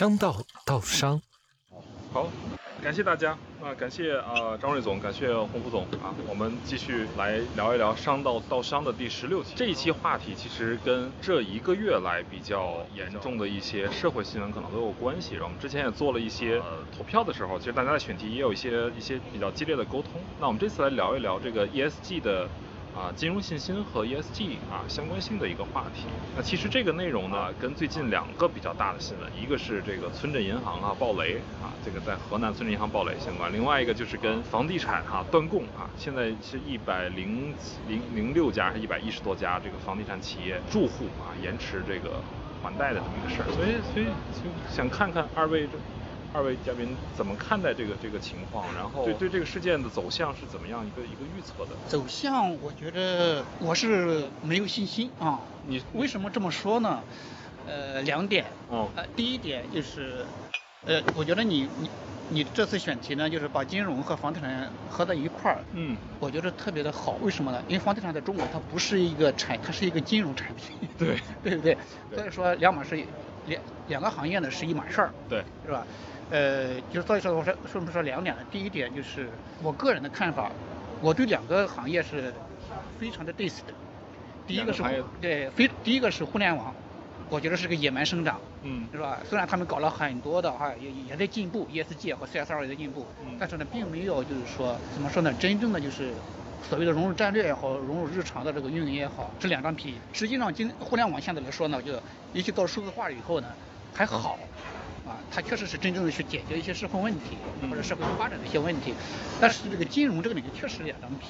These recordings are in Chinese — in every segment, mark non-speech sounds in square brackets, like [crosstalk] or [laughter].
商道道商，好，感谢大家啊，感谢啊张瑞总，感谢洪副总啊，我们继续来聊一聊商道道商的第十六期。这一期话题其实跟这一个月来比较严重的一些社会新闻可能都有关系。然后我们之前也做了一些呃投票的时候，其实大家的选题也有一些一些比较激烈的沟通。那我们这次来聊一聊这个 ESG 的。啊，金融信心和 ESG 啊相关性的一个话题。那其实这个内容呢，跟最近两个比较大的新闻，一个是这个村镇银行啊暴雷啊，这个在河南村镇银行暴雷相关；另外一个就是跟房地产哈断供啊，现在是一百零零零六家，是一百一十多家这个房地产企业住户啊延迟这个还贷的这么一个事儿。所以，所以就想看看二位这。二位嘉宾怎么看待这个这个情况？然后对对这个事件的走向是怎么样一个一个预测的？走向，我觉得我是没有信心啊。你为什么这么说呢？呃，两点。哦。呃，第一点就是，呃，我觉得你你你这次选题呢，就是把金融和房地产合在一块儿。嗯。我觉得特别的好，为什么呢？因为房地产在中国它不是一个产，它是一个金融产品。对。对不对？所以说两码事，两两个行业呢是一码事儿。对。是吧？呃，就是所以说我说说不说两点呢？第一点就是我个人的看法，我对两个行业是非常的 dis 的。第一个是对，非第一个是互联网，我觉得是个野蛮生长，嗯，是吧？虽然他们搞了很多的哈，也也在进步，ESG 和 CSR 也在进步，但是呢，并没有就是说怎么说呢？真正的就是所谓的融入战略也好，融入日常的这个运营也好，这两张皮。实际上，今互联网现在来说呢，就一起到数字化以后呢，还好。啊，它确实是真正的去解决一些社会问题或者社会发展的一些问题，但是这个金融这个领域确实两张皮。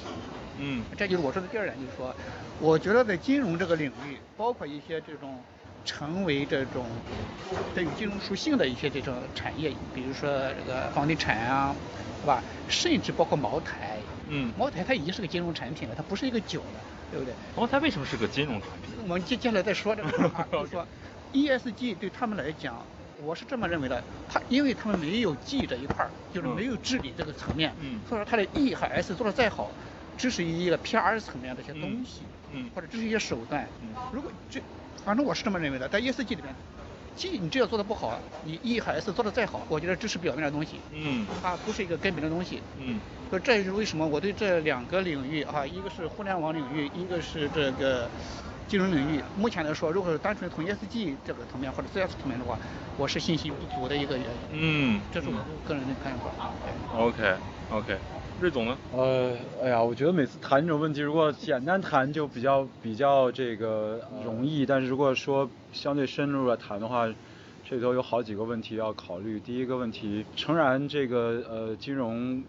嗯，这就是我说的第二点，就是说，我觉得在金融这个领域，包括一些这种成为这种带有金融属性的一些这种产业，比如说这个房地产啊，是吧？甚至包括茅台。嗯。茅台它已经是个金融产品了，它不是一个酒了，对不对？茅台为什么是个金融产品？我们接接下来再说这个，[laughs] 就是说 ESG 对他们来讲。我是这么认为的，他因为他们没有 G 这一块儿，就是没有治理这个层面，嗯，所以说他的 E 和 S 做的再好，只是一个 PR 层面的一些东西，嗯，或者只是一些手段，嗯，如果这，反正我是这么认为的，在 ESG 里面，G 你只要做的不好，你 E 和 S 做的再好，我觉得只是表面的东西，嗯，它不是一个根本的东西，嗯，所以这也是为什么我对这两个领域啊，一个是互联网领域，一个是这个。金融领域目前来说，如果是单纯从 ESG 这个层面或者 CS 层面的话，我是信心不足的一个原因。嗯，这是我个人的看法。OK OK，瑞总呢？呃，哎呀，我觉得每次谈这种问题，如果简单谈就比较比较这个容易，但是如果说相对深入的谈的话，这里头有好几个问题要考虑。第一个问题，诚然这个呃金融。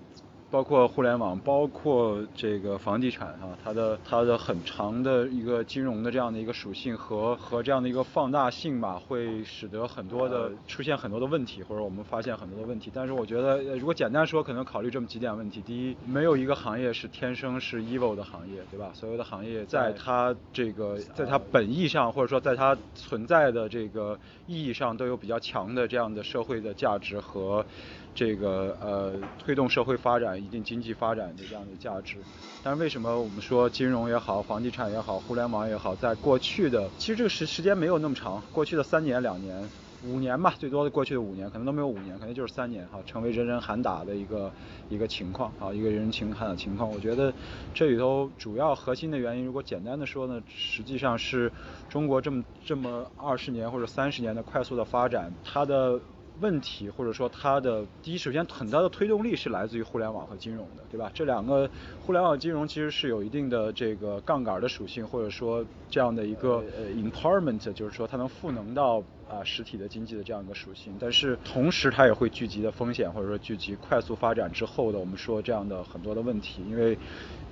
包括互联网，包括这个房地产啊，它的它的很长的一个金融的这样的一个属性和和这样的一个放大性吧，会使得很多的出现很多的问题，或者我们发现很多的问题。但是我觉得，如果简单说，可能考虑这么几点问题：第一，没有一个行业是天生是 evil 的行业，对吧？所有的行业在它这个在它本意上，或者说在它存在的这个意义上，都有比较强的这样的社会的价值和。这个呃，推动社会发展、一定经济发展的这样的价值，但是为什么我们说金融也好、房地产也好、互联网也好，在过去的其实这个时时间没有那么长，过去的三年、两年、五年吧，最多的过去的五年，可能都没有五年，可能就是三年哈，成为人人喊打的一个一个情况啊，一个人人情喊打情况。我觉得这里头主要核心的原因，如果简单的说呢，实际上是中国这么这么二十年或者三十年的快速的发展，它的。问题或者说它的第一，首先很大的推动力是来自于互联网和金融的，对吧？这两个互联网金融其实是有一定的这个杠杆的属性，或者说这样的一个呃 empowerment，就是说它能赋能到啊实体的经济的这样一个属性。但是同时它也会聚集的风险，或者说聚集快速发展之后的我们说这样的很多的问题。因为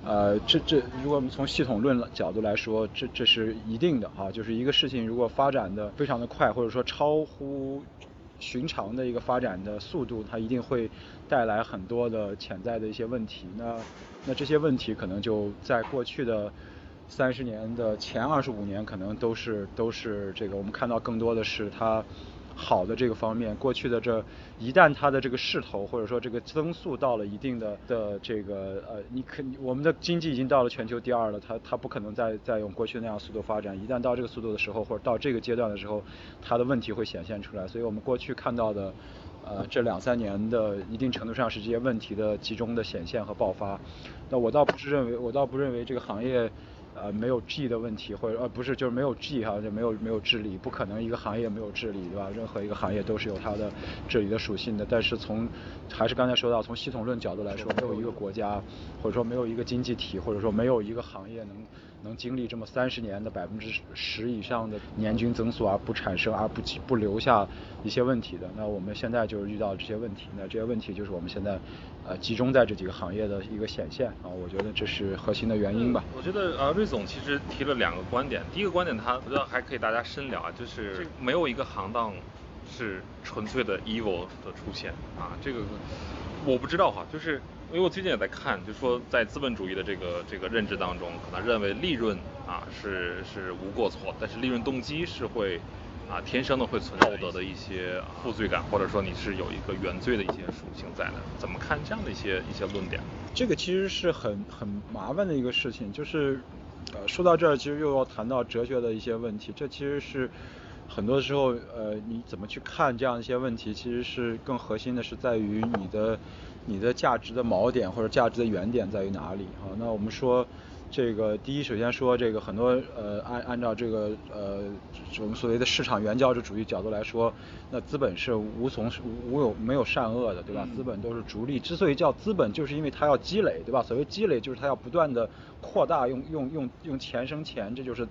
呃这这如果我们从系统论角度来说，这这是一定的啊，就是一个事情如果发展的非常的快，或者说超乎。寻常的一个发展的速度，它一定会带来很多的潜在的一些问题。那那这些问题可能就在过去的三十年的前二十五年，可能都是都是这个我们看到更多的是它好的这个方面，过去的这一旦它的这个势头或者说这个增速到了一定的的这个呃，你可我们的经济已经到了全球第二了，它它不可能再再用过去那样速度发展。一旦到这个速度的时候，或者到这个阶段的时候，它的问题会显现出来。所以我们过去看到的呃这两三年的一定程度上是这些问题的集中的显现和爆发。那我倒不是认为，我倒不认为这个行业。呃，没有 G 的问题，或者呃不是，就是没有 G 哈，就没有没有治理，不可能一个行业没有治理，对吧？任何一个行业都是有它的治理的属性的。但是从还是刚才说到，从系统论角度来说，没有一个国家，或者说没有一个经济体，或者说没有一个行业能能经历这么三十年的百分之十以上的年均增速而不产生而不不留下一些问题的。那我们现在就是遇到这些问题，那这些问题就是我们现在呃集中在这几个行业的一个显现啊，我觉得这是核心的原因吧。我觉得呃。魏总其实提了两个观点，第一个观点他我觉得还可以大家深聊啊，就是没有一个行当是纯粹的 evil 的出现啊，这个我不知道哈，就是因为我最近也在看，就说在资本主义的这个这个认知当中，可能认为利润啊是是无过错，但是利润动机是会啊天生的会存在道德的一些负罪感，或者说你是有一个原罪的一些属性在的，怎么看这样的一些一些论点？这个其实是很很麻烦的一个事情，就是。呃，说到这儿，其实又要谈到哲学的一些问题。这其实是很多时候，呃，你怎么去看这样一些问题，其实是更核心的是在于你的你的价值的锚点或者价值的原点在于哪里啊？那我们说。这个第一，首先说这个很多呃按按照这个呃我们所谓的市场原教旨主义角度来说，那资本是无从无有没有善恶的，对吧？资本都是逐利，之所以叫资本，就是因为它要积累，对吧？所谓积累，就是它要不断的扩大，用用用用钱生钱，这就是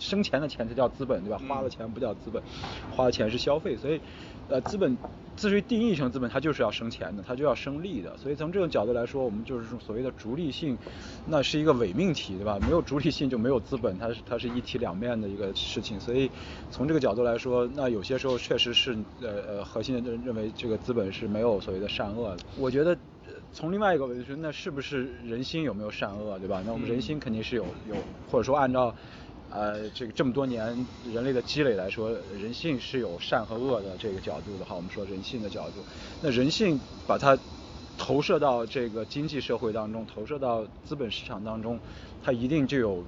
生钱的钱才叫资本，对吧？花了钱不叫资本，花的钱是消费，所以呃资本。至于定义成资本，它就是要生钱的，它就要生利的。所以从这种角度来说，我们就是所谓的逐利性，那是一个伪命题，对吧？没有逐利性就没有资本，它是它是一体两面的一个事情。所以从这个角度来说，那有些时候确实是呃呃核心的认认为这个资本是没有所谓的善恶的。我觉得从另外一个维度说，那是不是人心有没有善恶，对吧？那我们人心肯定是有有，或者说按照。呃，这个这么多年人类的积累来说，人性是有善和恶的这个角度的话。我们说人性的角度，那人性把它投射到这个经济社会当中，投射到资本市场当中，它一定就有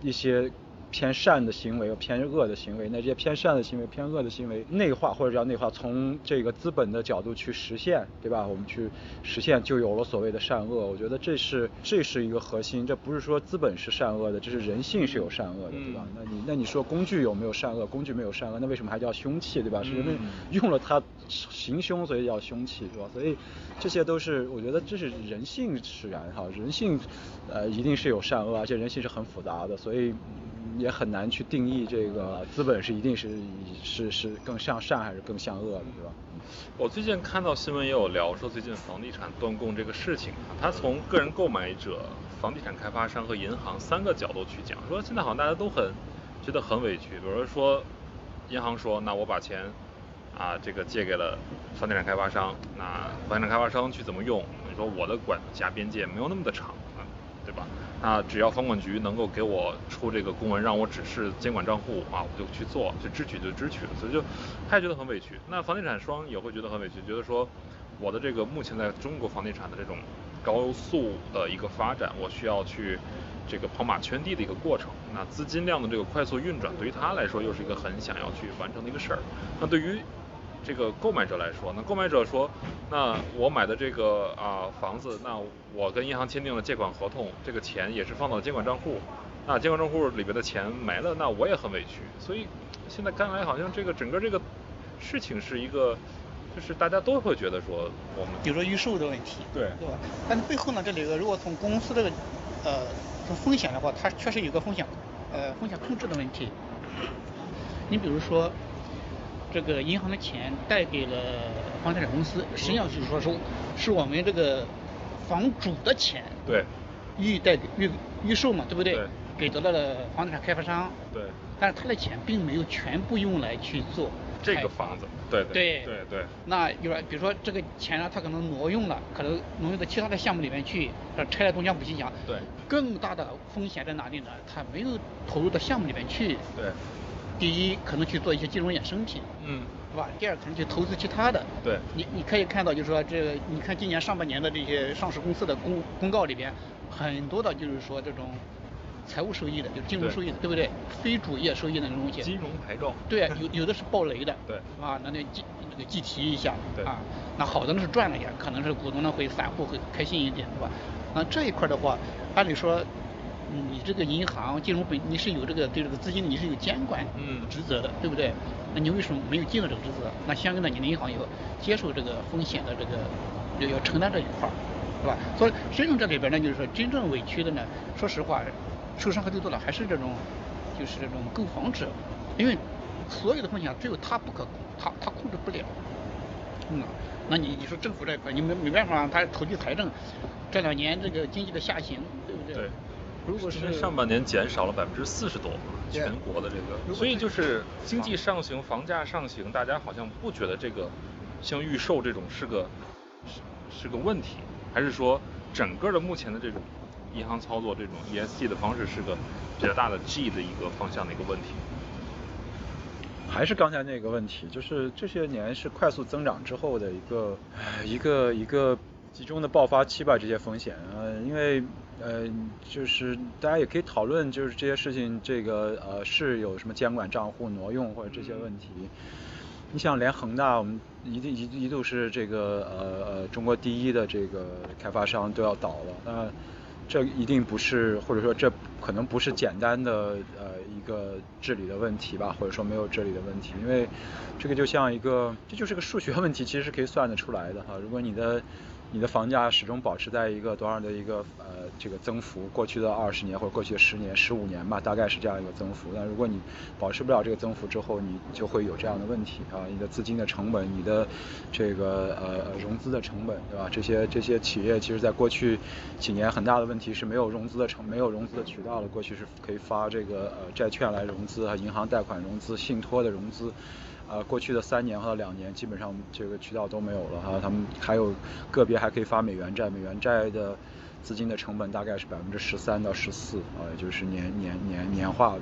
一些。偏善的行为和偏恶的行为，那这些偏善的行为、偏恶的行为内化或者叫内化，从这个资本的角度去实现，对吧？我们去实现，就有了所谓的善恶。我觉得这是这是一个核心，这不是说资本是善恶的，这是人性是有善恶的，对吧？那你那你说工具有没有善恶？工具没有善恶，那为什么还叫凶器，对吧？是因为用了它行凶，所以叫凶器，是吧？所以这些都是我觉得这是人性使然哈，人性呃一定是有善恶，而且人性是很复杂的，所以。也很难去定义这个资本是一定是是是更向善还是更向恶的，对吧？我最近看到新闻也有聊说最近房地产断供这个事情，他从个人购买者、房地产开发商和银行三个角度去讲，说现在好像大家都很觉得很委屈，比如说银行说那我把钱啊这个借给了房地产开发商，那房地产开发商去怎么用？你说我的管辖边界没有那么的长啊。对吧？那只要房管局能够给我出这个公文，让我指示监管账户啊，我就去做，去支取就支取。所以就他也觉得很委屈。那房地产商也会觉得很委屈，觉得说我的这个目前在中国房地产的这种高速的一个发展，我需要去这个跑马圈地的一个过程。那资金量的这个快速运转，对于他来说又是一个很想要去完成的一个事儿。那对于这个购买者来说，那购买者说，那我买的这个啊房子，那我跟银行签订了借款合同，这个钱也是放到监管账户，那监管账户里边的钱没了，那我也很委屈。所以现在看来，好像这个整个这个事情是一个，就是大家都会觉得说，我们比如说预售的问题，对，对吧？但是背后呢，这里个如果从公司这个呃从风险的话，它确实有个风险呃风险控制的问题。你比如说。这个银行的钱贷给了房地产公司，实际上就是说是是我们这个房主的钱，对，预贷预预售嘛，对不对？对。给到了房地产开发商，对。但是他的钱并没有全部用来去做这个房子，对对对对。那有比如说这个钱呢，他可能挪用了，可能挪用到其他的项目里面去，拆了东墙补西墙。对。更大的风险在哪里呢？他没有投入到项目里面去。对。第一，可能去做一些金融衍生品。嗯。是吧？第二可能去投资其他的。对。你你可以看到，就是说这个，你看今年上半年的这些上市公司的公公告里边，很多的就是说这种财务收益的，就是金融收益的，对不对？非主业收益的那种东西。金融牌照。对，有有的是暴雷的。对。啊，那那计那个计提一下。对。啊，那好的呢是赚了点，可能是股东呢会散户会开心一点，是吧？那这一块的话，按理说。你这个银行金融本你是有这个对这个资金你是有监管职责的，对不对？那你为什么没有尽到这个职责？那相应的你的银行要接受这个风险的这个要要承担这一块儿，是吧？所以真正这里边呢，就是说真正委屈的呢，说实话，受伤害最多的还是这种就是这种购房者，因为所有的风险只有他不可控，他他控制不了。嗯，那你你说政府这一块你没没办法，他投去财政，这两年这个经济的下行，对不对？对。如果是上半年减少了百分之四十多，全国的这个，所以就是经济上行，房价上行，大家好像不觉得这个像预售这种是个是是个问题，还是说整个的目前的这种银行操作这种 ESG 的方式是个比较大的 G 的一个方向的一个问题？还是刚才那个问题，就是这些年是快速增长之后的一个一个一个集中的爆发期吧，这些风险呃，因为。呃，就是大家也可以讨论，就是这些事情，这个呃是有什么监管账户挪用或者这些问题。你想，连恒大，我们一定一一度是这个呃呃中国第一的这个开发商都要倒了，那这一定不是，或者说这可能不是简单的呃一个治理的问题吧，或者说没有治理的问题，因为这个就像一个，这就是个数学问题，其实是可以算得出来的哈。如果你的你的房价始终保持在一个多少的一个呃这个增幅，过去的二十年或者过去的十年、十五年吧，大概是这样一个增幅。那如果你保持不了这个增幅之后，你就会有这样的问题啊，你的资金的成本、你的这个呃融资的成本，对吧？这些这些企业其实在过去几年很大的问题是没有融资的成没有融资的渠道了。过去是可以发这个呃债券来融资啊银行贷款融资、信托的融资。啊，过去的三年和两年基本上这个渠道都没有了哈，他们还有个别还可以发美元债，美元债的资金的成本大概是百分之十三到十四啊，就是年年年年化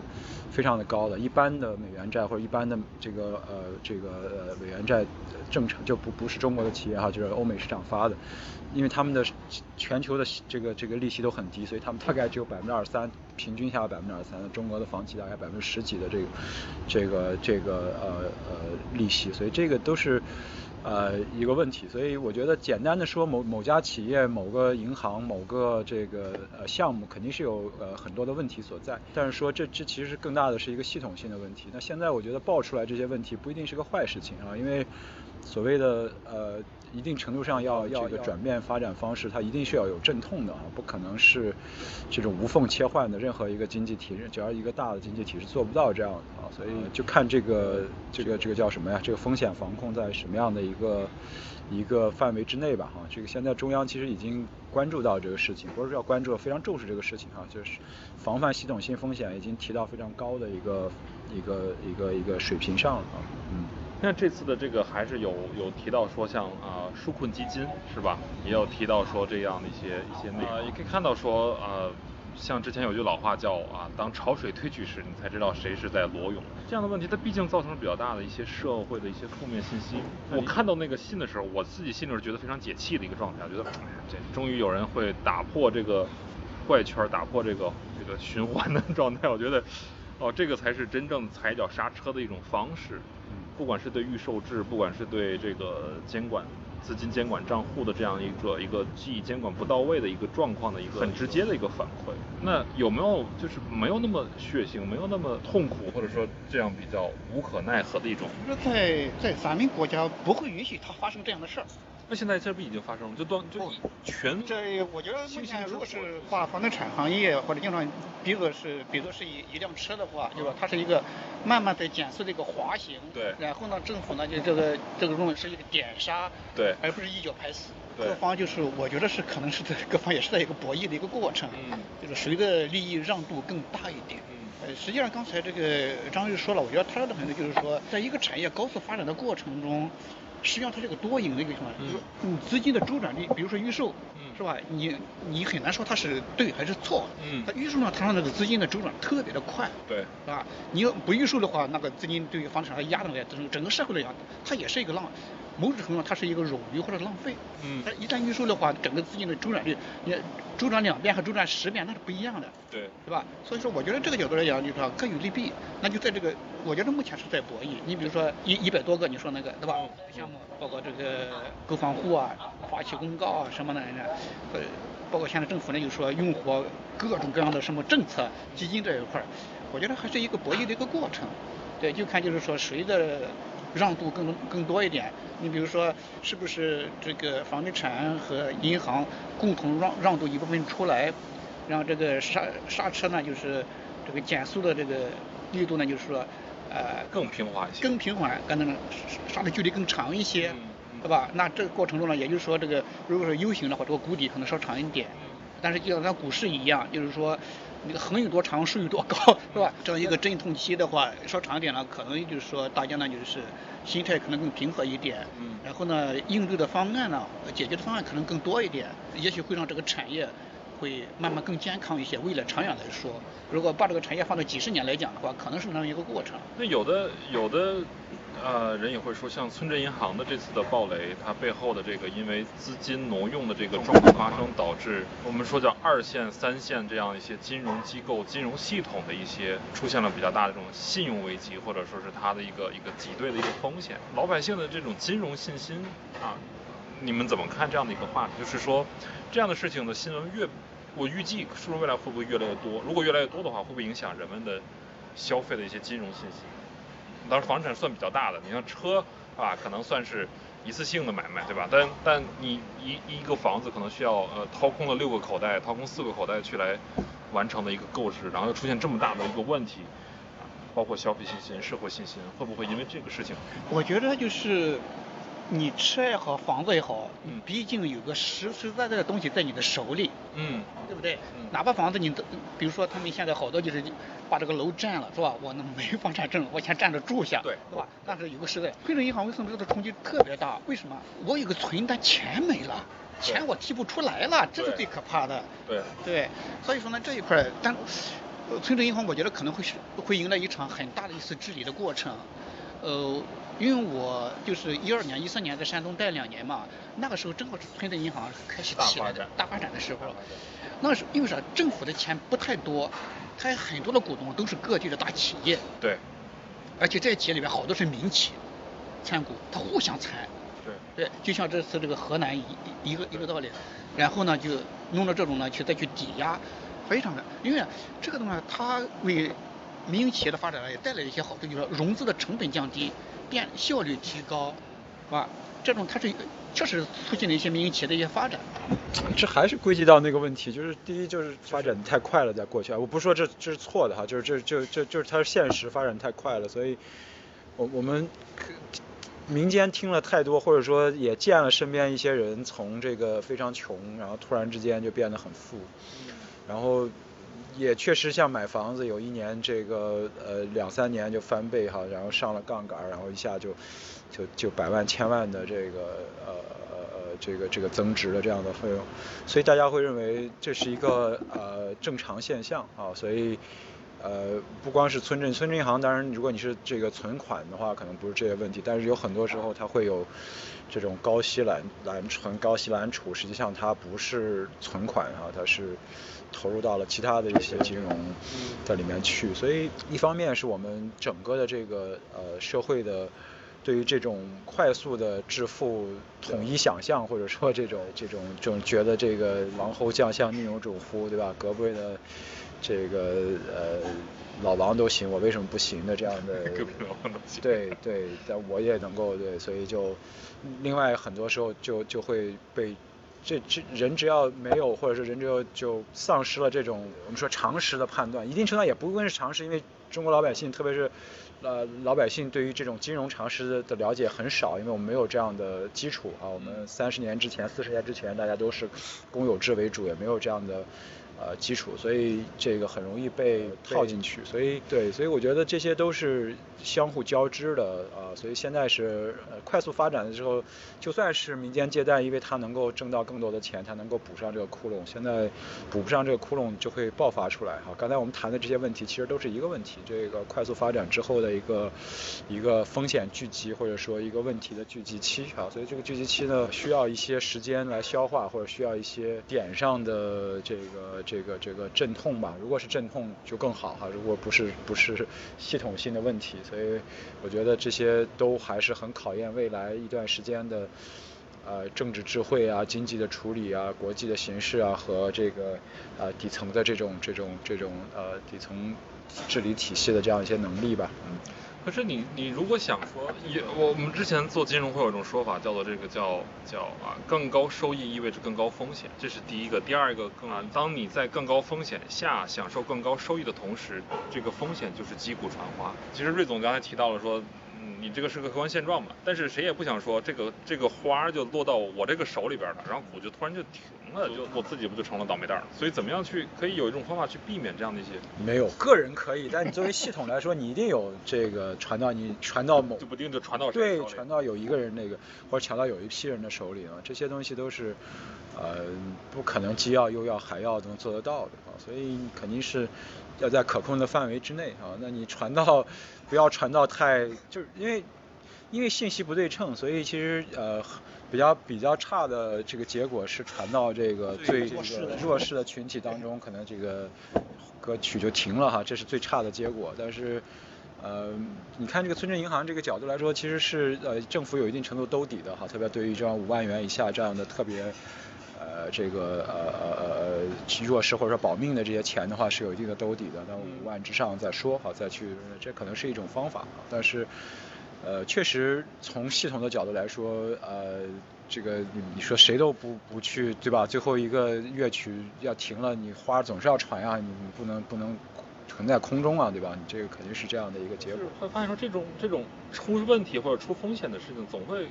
非常的高的。一般的美元债或者一般的这个呃这个呃美元债正常就不不是中国的企业哈，就是欧美市场发的。因为他们的全球的这个这个利息都很低，所以他们大概只有百分之二三，平均下来百分之二三。中国的房企大概百分之十几的这个这个这个呃呃利息，所以这个都是呃一个问题。所以我觉得简单的说某某家企业、某个银行、某个这个呃项目肯定是有呃很多的问题所在，但是说这这其实更大的是一个系统性的问题。那现在我觉得爆出来这些问题不一定是个坏事情啊，因为所谓的呃。一定程度上要要这个转变发展方式，它一定是要有阵痛的啊，不可能是这种无缝切换的。任何一个经济体，只要一个大的经济体是做不到这样的啊，所以就看这个这个这个叫什么呀？这个风险防控在什么样的一个一个范围之内吧？哈，这个现在中央其实已经关注到这个事情，不是说要关注非常重视这个事情哈，就是防范系统性风险已经提到非常高的一个一个一个一个水平上了啊，嗯。那这次的这个还是有有提到说像啊纾困基金是吧？也有提到说这样的一些一些内容，呃也可以看到说呃，像之前有句老话叫啊，当潮水退去时，你才知道谁是在裸泳。这样的问题它毕竟造成了比较大的一些社会的一些负面信息。我看到那个信的时候，我自己心里是觉得非常解气的一个状态，我觉得这终于有人会打破这个怪圈，打破这个这个循环的 [laughs] 状态。我觉得哦，这个才是真正踩脚刹车的一种方式。不管是对预售制，不管是对这个监管资金监管账户的这样一个一个记忆监管不到位的一个状况的一个很直接的一个反馈，那有没有就是没有那么血腥，没有那么痛苦，或者说这样比较无可奈何的一种？说在在咱们国家不会允许它发生这样的事儿。那现在这不已经发生了？就断就全这，我觉得目前如果是把房地产行业或者经常，比如是比如是一一辆车的话，对吧？它是一个慢慢在减速的一个滑行。对。然后呢，政府呢就这个这个认为是一个点刹。对。而不是一脚拍死。对。各方就是我觉得是可能是在各方也是在一个博弈的一个过程。嗯。就是谁的利益让渡更大一点。嗯。呃，实际上刚才这个张玉说了，我觉得他的很多就是说，在一个产业高速发展的过程中。实际上它是个多赢的一个情况，就是你资金的周转率，比如说预售，是吧？你你很难说它是对还是错。嗯。它预售呢，它让那个资金的周转特别的快。对。是吧？你要不预售的话，那个资金对于房地产的压的来，整整个社会来讲，它也是一个浪。某种程度上，它是一个冗余或者浪费。嗯。它一旦预售的话，整个资金的周转率，你周转两遍和周转十遍那是不一样的。对。对吧？所以说，我觉得这个角度来讲，就是说各有利弊。那就在这个，我觉得目前是在博弈。你比如说一一百多个，你说那个，对吧？项目包括这个购房户啊，发起公告啊什么的，呃，包括现在政府呢，又说用户各种各样的什么政策、基金这一块儿，我觉得还是一个博弈的一个过程。对，就看就是说谁的。让渡更更多一点，你比如说，是不是这个房地产和银行共同让让渡一部分出来，让这个刹刹车呢，就是这个减速的这个力度呢，就是说，呃，更平缓一些，更平缓，可能刹的距离更长一些，对吧？那这个过程中呢，也就是说，这个如果是 U 型的话，这个谷底可能稍长一点，但是就像咱股市一样，就是说。那个横有多长，竖有多高，[laughs] 是吧？这样一个阵痛期的话，稍长一点呢，可能就是说大家呢就是心态可能更平和一点，嗯，然后呢应对的方案呢，解决的方案可能更多一点，也许会让这个产业会慢慢更健康一些。未来长远来说，如果把这个产业放到几十年来讲的话，可能是那样一个过程。那有的有的。呃，人也会说，像村镇银行的这次的暴雷，它背后的这个因为资金挪用的这个状况发生，导致我们说叫二线、三线这样一些金融机构、金融系统的一些出现了比较大的这种信用危机，或者说是它的一个一个挤兑的一个风险。老百姓的这种金融信心啊，你们怎么看这样的一个话题？就是说，这样的事情的新闻越，我预计是不是未来会不会越来越多？如果越来越多的话，会不会影响人们的消费的一些金融信息？当时，房产算比较大的，你像车啊，可能算是一次性的买卖，对吧？但但你一一个房子可能需要呃掏空了六个口袋，掏空四个口袋去来完成的一个购置，然后又出现这么大的一个问题，包括消费信心、社会信心，会不会因为这个事情？我觉得就是。你车也好，房子也好，嗯，毕竟有个实实在在的东西在你的手里，嗯，对不对？哪怕房子你都，比如说他们现在好多就是把这个楼占了，是吧？我那没房产证，我先占着住下，对，是吧？但是有个时代，村镇银行为什么这个冲击特别大？为什么？我有个存单，钱没了，钱我提不出来了，这是最可怕的。对，对，所以说呢这一块，但村镇银行我觉得可能会是会迎来一场很大的一次治理的过程。呃，因为我就是一二年、一三年在山东待两年嘛，那个时候正好是村镇银行开始起来的大发展的时候。那时候因为啥？政府的钱不太多，它很多的股东都是各地的大企业。对。而且这些企业里面好多是民企参股，它互相参。对。对，就像这次这个河南一一个一个道理。然后呢，就弄了这种呢，去再去抵押，非常的，因为这个东西它为。民营企业的发展呢，也带来一些好处，就是说融资的成本降低，变效率提高，是吧？这种它是确实促进了一些民营企业的一些发展。这还是归结到那个问题，就是第一就是发展太快了，在过去啊，我不是说这这是错的哈，就是这就这就是它是现实发展太快了，所以我我们民间听了太多，或者说也见了身边一些人从这个非常穷，然后突然之间就变得很富，然后。也确实像买房子，有一年这个呃两三年就翻倍哈，然后上了杠杆，然后一下就就就百万千万的这个呃呃呃这个这个增值的这样的费用，所以大家会认为这是一个呃正常现象啊，所以呃不光是村镇村镇银行，当然如果你是这个存款的话，可能不是这些问题，但是有很多时候它会有这种高息揽揽存、高息揽储，实际上它不是存款啊，它是。投入到了其他的一些金融在里面去，所以一方面是我们整个的这个呃社会的对于这种快速的致富统一想象，或者说这种这种这种觉得这个王侯将相宁有种乎，对吧？隔壁的这个呃老王都行，我为什么不行的这样的？[laughs] 对对，但我也能够对，所以就另外很多时候就就会被。这这人只要没有，或者是人只要就丧失了这种我们说常识的判断，一定程度上也不光是常识，因为中国老百姓，特别是呃老百姓对于这种金融常识的了解很少，因为我们没有这样的基础啊。我们三十年之前、四十年之前，大家都是公有制为主，也没有这样的呃基础，所以这个很容易被套进去。所以对，所以我觉得这些都是相互交织的啊。所以现在是快速发展的时候，就算是民间借贷，因为它能够挣到更多的钱，它能够补上这个窟窿。现在补不上这个窟窿，就会爆发出来哈。刚才我们谈的这些问题，其实都是一个问题。这个快速发展之后的一个一个风险聚集，或者说一个问题的聚集期啊。所以这个聚集期呢，需要一些时间来消化，或者需要一些点上的这个这个这个阵痛吧。如果是阵痛就更好哈。如果不是不是系统性的问题，所以我觉得这些都还是很考验未来一段时间的。呃，政治智慧啊，经济的处理啊，国际的形势啊，和这个呃底层的这种这种这种呃底层治理体系的这样一些能力吧。嗯。可是你你如果想说，也我我们之前做金融会有一种说法，叫做这个叫叫啊更高收益意味着更高风险，这是第一个。第二个更啊，当你在更高风险下享受更高收益的同时，这个风险就是击鼓传花。其实瑞总刚才提到了说。你这个是个客观现状嘛？但是谁也不想说这个这个花就落到我这个手里边了，然后股就突然就停了，就我自己不就成了倒霉蛋了？所以怎么样去可以有一种方法去避免这样的一些？没有，个人可以，但你作为系统来说，你一定有这个传到你传到某就不定就传到对传到有一个人那个或者传到有一批人的手里啊，这些东西都是呃不可能既要又要还要能做得到的啊，所以肯定是要在可控的范围之内啊。那你传到。不要传到太，就是因为因为信息不对称，所以其实呃比较比较差的这个结果是传到这个最弱势的群体当中，可能这个歌曲就停了哈，这是最差的结果。但是呃你看这个村镇银行这个角度来说，其实是呃政府有一定程度兜底的哈，特别对于这样五万元以下这样的特别。呃，这个呃呃呃弱势或者说保命的这些钱的话是有一定的兜底的，那五万之上再说好再去，这可能是一种方法，但是呃确实从系统的角度来说，呃这个你你说谁都不不去对吧？最后一个乐曲要停了，你花总是要传呀，你不能不能。存在空中啊，对吧？你这个肯定是这样的一个结果。会发现说这种这种出问题或者出风险的事情，总会，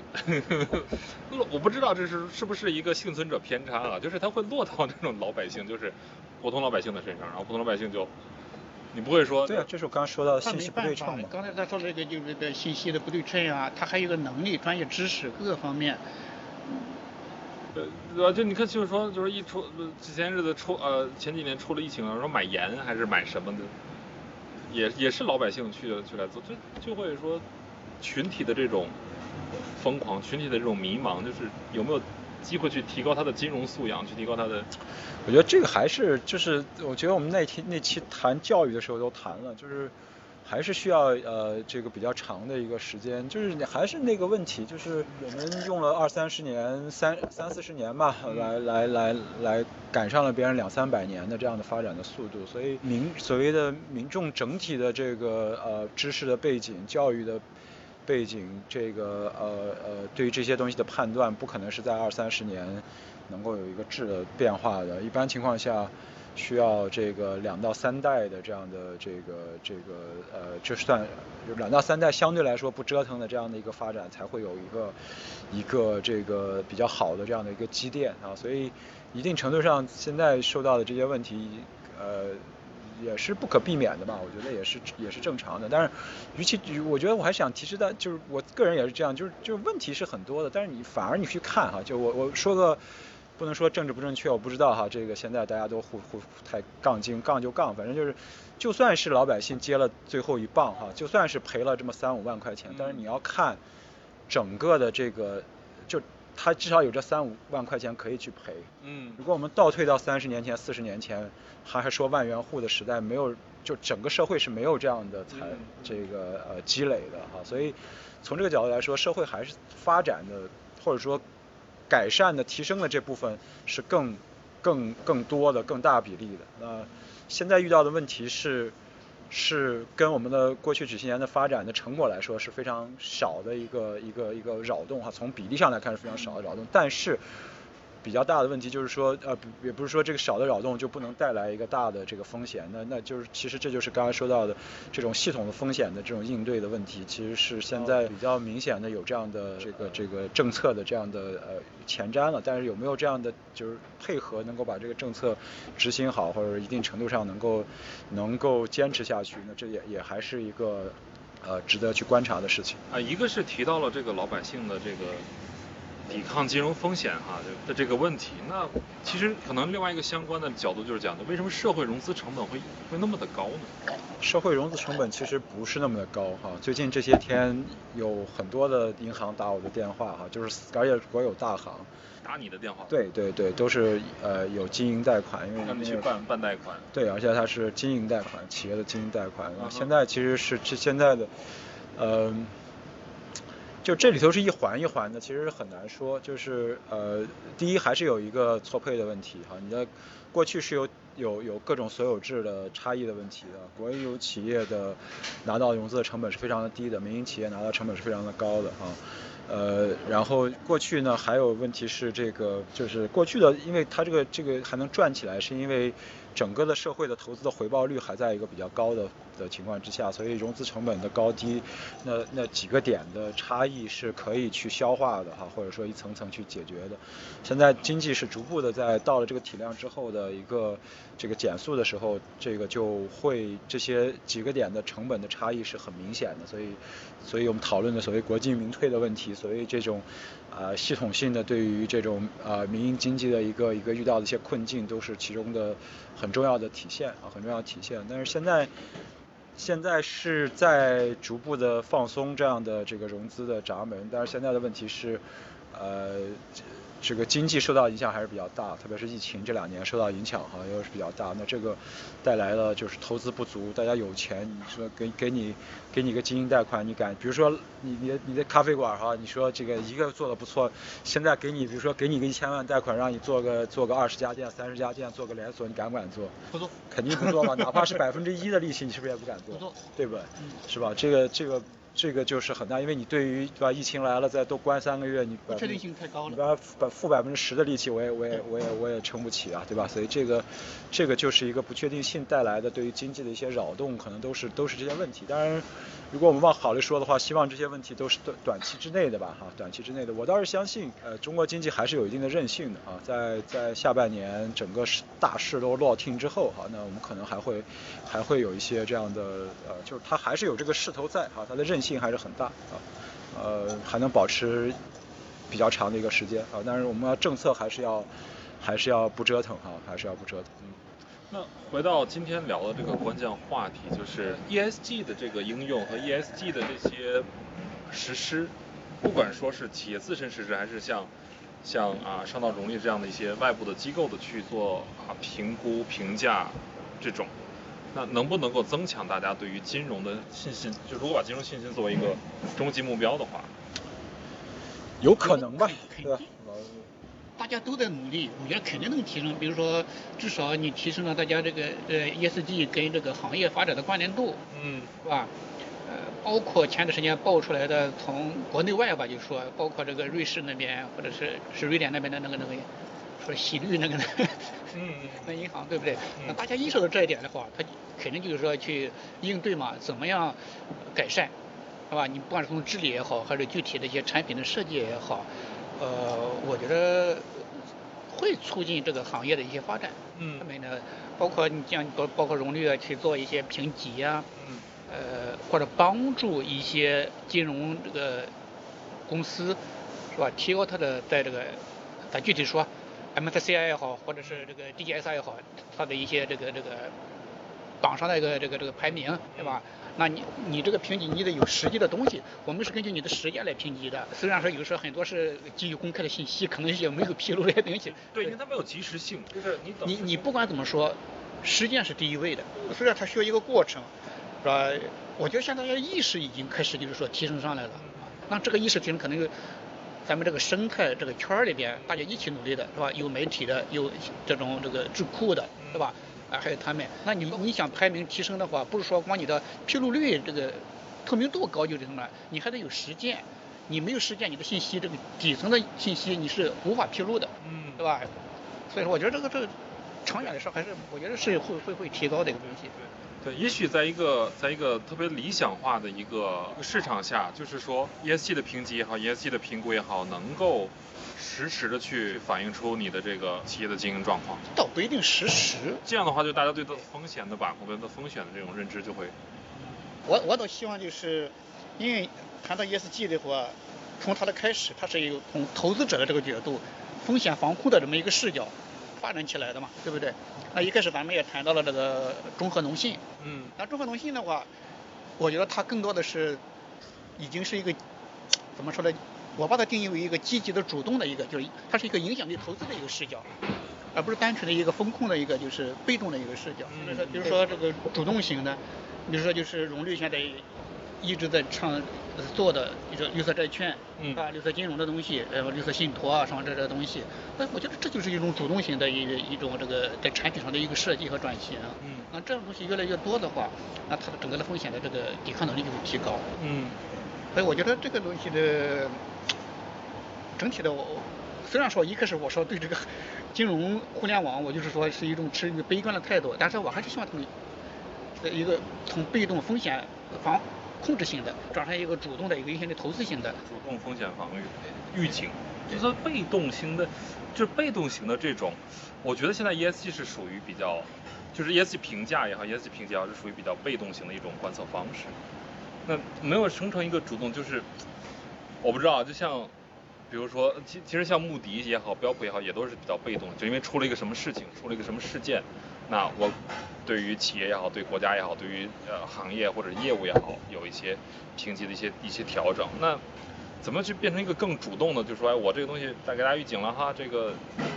[laughs] 我不知道这是是不是一个幸存者偏差啊？就是它会落到这种老百姓，就是普通老百姓的身上，然后普通老百姓就，你不会说。对啊，这是我刚刚说到的信息不对称嘛。刚才他说这个就是这个信息的不对称啊，他还有个能力、专业知识各个方面。对吧？就你看，就是说，就是一出之，前日子出，呃，前几年出了疫情，说买盐还是买什么的，也也是老百姓去去来做，就就会说群体的这种疯狂，群体的这种迷茫，就是有没有机会去提高他的金融素养，去提高他的？我觉得这个还是就是，我觉得我们那天那期谈教育的时候都谈了，就是。还是需要呃这个比较长的一个时间，就是你还是那个问题，就是我们用了二三十年、三三四十年吧，来来来来赶上了别人两三百年的这样的发展的速度，所以民所谓的民众整体的这个呃知识的背景、教育的背景，这个呃呃对于这些东西的判断，不可能是在二三十年能够有一个质的变化的，一般情况下。需要这个两到三代的这样的这个这个呃，就算两到三代相对来说不折腾的这样的一个发展，才会有一个一个这个比较好的这样的一个积淀啊。所以一定程度上，现在受到的这些问题，呃，也是不可避免的吧？我觉得也是也是正常的。但是，与其我觉得我还想提示到，就是我个人也是这样，就是就是问题是很多的，但是你反而你去看哈，就我我说个。不能说政治不正确，我不知道哈，这个现在大家都互互太杠精，杠就杠，反正就是，就算是老百姓接了最后一棒哈，就算是赔了这么三五万块钱，但是你要看整个的这个，就他至少有这三五万块钱可以去赔。嗯。如果我们倒退到三十年前、四十年前，还还说万元户的时代，没有，就整个社会是没有这样的财这个呃积累的哈，所以从这个角度来说，社会还是发展的，或者说。改善的、提升的这部分是更、更、更多的、更大比例的。那现在遇到的问题是，是跟我们的过去几十年的发展的成果来说是非常少的一个、一个、一个扰动哈。从比例上来看是非常少的扰动，但是比较大的问题就是说，呃，也不是说这个小的扰动就不能带来一个大的这个风险，那那就是其实这就是刚才说到的这种系统的风险的这种应对的问题，其实是现在比较明显的有这样的这个这个政策的这样的呃前瞻了，但是有没有这样的就是配合能够把这个政策执行好，或者一定程度上能够能够坚持下去，那这也也还是一个呃值得去观察的事情。啊，一个是提到了这个老百姓的这个。抵抗金融风险哈的这个问题，那其实可能另外一个相关的角度就是讲的，为什么社会融资成本会会那么的高呢？社会融资成本其实不是那么的高哈，最近这些天有很多的银行打我的电话哈，就是而且国有大行打你的电话，对对对，都是呃有经营贷款，因为让你去办办贷款，对，而且它是经营贷款，企业的经营贷款，现在其实是这现在的，嗯。就这里头是一环一环的，其实很难说。就是呃，第一还是有一个错配的问题哈，你的过去是有有有各种所有制的差异的问题的，国有企业的拿到融资的成本是非常的低的，民营企业拿到成本是非常的高的哈。呃，然后过去呢还有问题是这个，就是过去的，因为它这个这个还能转起来，是因为整个的社会的投资的回报率还在一个比较高的的情况之下，所以融资成本的高低，那那几个点的差异是可以去消化的哈，或者说一层层去解决的。现在经济是逐步的在到了这个体量之后的一个这个减速的时候，这个就会这些几个点的成本的差异是很明显的，所以所以我们讨论的所谓国进民退的问题。所以这种，呃，系统性的对于这种呃民营经济的一个一个遇到的一些困境，都是其中的很重要的体现啊，很重要的体现。但是现在，现在是在逐步的放松这样的这个融资的闸门，但是现在的问题是，呃。这个经济受到影响还是比较大，特别是疫情这两年受到影响哈，又是比较大。那这个带来了就是投资不足，大家有钱，你说给给你给你个经营贷款，你敢？比如说你你你的咖啡馆哈，你说这个一个做的不错，现在给你比如说给你个一千万贷款，让你做个做个二十家店、三十家店，做个连锁，你敢不敢做？不做。肯定不做嘛，哪怕是百分之一的利息，你是不是也不敢做？不做。对吧？嗯。是吧？这个这个。这个就是很大，因为你对于对吧？疫情来了，再多关三个月，你不确定性太高了。你把百负百分之十的利息，我也我也我也我也撑不起啊，对吧？所以这个这个就是一个不确定性带来的对于经济的一些扰动，可能都是都是这些问题。当然，如果我们往好了说的话，希望这些问题都是短短期之内的吧，哈，短期之内的。我倒是相信，呃，中国经济还是有一定的韧性的啊，在在下半年整个大势都落听之后，哈，那我们可能还会还会有一些这样的呃，就是它还是有这个势头在啊，它的韧性。还是很大啊，呃，还能保持比较长的一个时间啊，但是我们要政策还是要还是要不折腾哈，还是要不折腾。嗯，那回到今天聊的这个关键话题，就是 ESG 的这个应用和 ESG 的这些实施，不管说是企业自身实施，还是像像啊上道荣力这样的一些外部的机构的去做啊评估评价这种。那能不能够增强大家对于金融的信心？就如果把金融信心作为一个终极目标的话，有可能吧？对吧？大家都在努力，我觉得肯定能提升。比如说，至少你提升了大家这个呃 ESG 跟这个行业发展的关联度，嗯，是吧？呃，包括前段时间爆出来的，从国内外吧，就说包括这个瑞士那边或者是是瑞典那边的那个那个。说息率那个 [laughs] 呢？嗯，那银行对不对？那大家意识到这一点的话，他肯定就是说去应对嘛，怎么样改善，是吧？你不管是从治理也好，还是具体的一些产品的设计也好，呃，我觉得会促进这个行业的一些发展。嗯。后面呢，包括你像包包括融绿啊去做一些评级啊，嗯，呃，或者帮助一些金融这个公司，是吧？提高它的在这个，咱具体说。MSCI 也好，或者是这个 DGSI 也好，它的一些这个这个榜上的一个这个这个排名，对吧？那你你这个评级你得有实际的东西，我们是根据你的实践来评级的。虽然说有时候很多是基于公开的信息，可能也没有披露这些东西。对，因为它没有及时性，就是你你你不管怎么说，实践是第一位的。虽然它需要一个过程，是吧？我觉得现在意识已经开始就是说提升上来了。那这个意识提升可能有。咱们这个生态这个圈儿里边，大家一起努力的是吧？有媒体的，有这种这个智库的，是吧？啊，还有他们。那你你想排名提升的话，不是说光你的披露率这个透明度高就行了，你还得有实践。你没有实践，你的信息这个底层的信息你是无法披露的。嗯。对吧？所以说，我觉得这个这个长远来说，还是我觉得是会会会提高的一个东西。对，也许在一个在一个特别理想化的一个市场下，就是说 ESG 的评级也好，ESG 的评估也好，能够实时的去反映出你的这个企业的经营状况。倒不一定实时。这样的话，就大家对的风险的把控、跟的风险的这种认知就会。我我倒希望就是，因为谈到 ESG 的话，从它的开始，它是一个从投资者的这个角度，风险防控的这么一个视角。发展起来的嘛，对不对？那一开始咱们也谈到了这个中和农信，嗯，那中和农信的话，我觉得它更多的是已经是一个怎么说呢？我把它定义为一个积极的、主动的一个，就是它是一个影响力投资的一个视角，而不是单纯的一个风控的一个就是被动的一个视角。比如说，比如说这个主动型的，比如说就是融绿现在。一直在倡做的，你说绿色债券，啊，绿色金融的东西，呃，绿色信托啊，什么这这东西，那我觉得这就是一种主动型的一一种这个在产品上的一个设计和转型。嗯。那这种东西越来越多的话，那它的整个的风险的这个抵抗能力就会提高。嗯。所以我觉得这个东西的整体的，我虽然说一开始我说对这个金融互联网，我就是说是一种持一个悲观的态度，但是我还是希望他们一个从被动风险防。控制性的转成一个主动的一个影响力投资型的主动风险防御预警，就是被动型的，就是被动型的这种，我觉得现在 ESG 是属于比较，就是 ESG 评价也好，ESG 评价是属于比较被动型的一种观测方式。那没有生成一个主动，就是我不知道，就像比如说，其其实像穆迪也好，标普也好，也都是比较被动，就因为出了一个什么事情，出了一个什么事件。那我对于企业也好，对国家也好，对于呃行业或者业务也好，有一些评级的一些一些调整。那怎么去变成一个更主动的，就说哎，我这个东西再给大家预警了哈，这个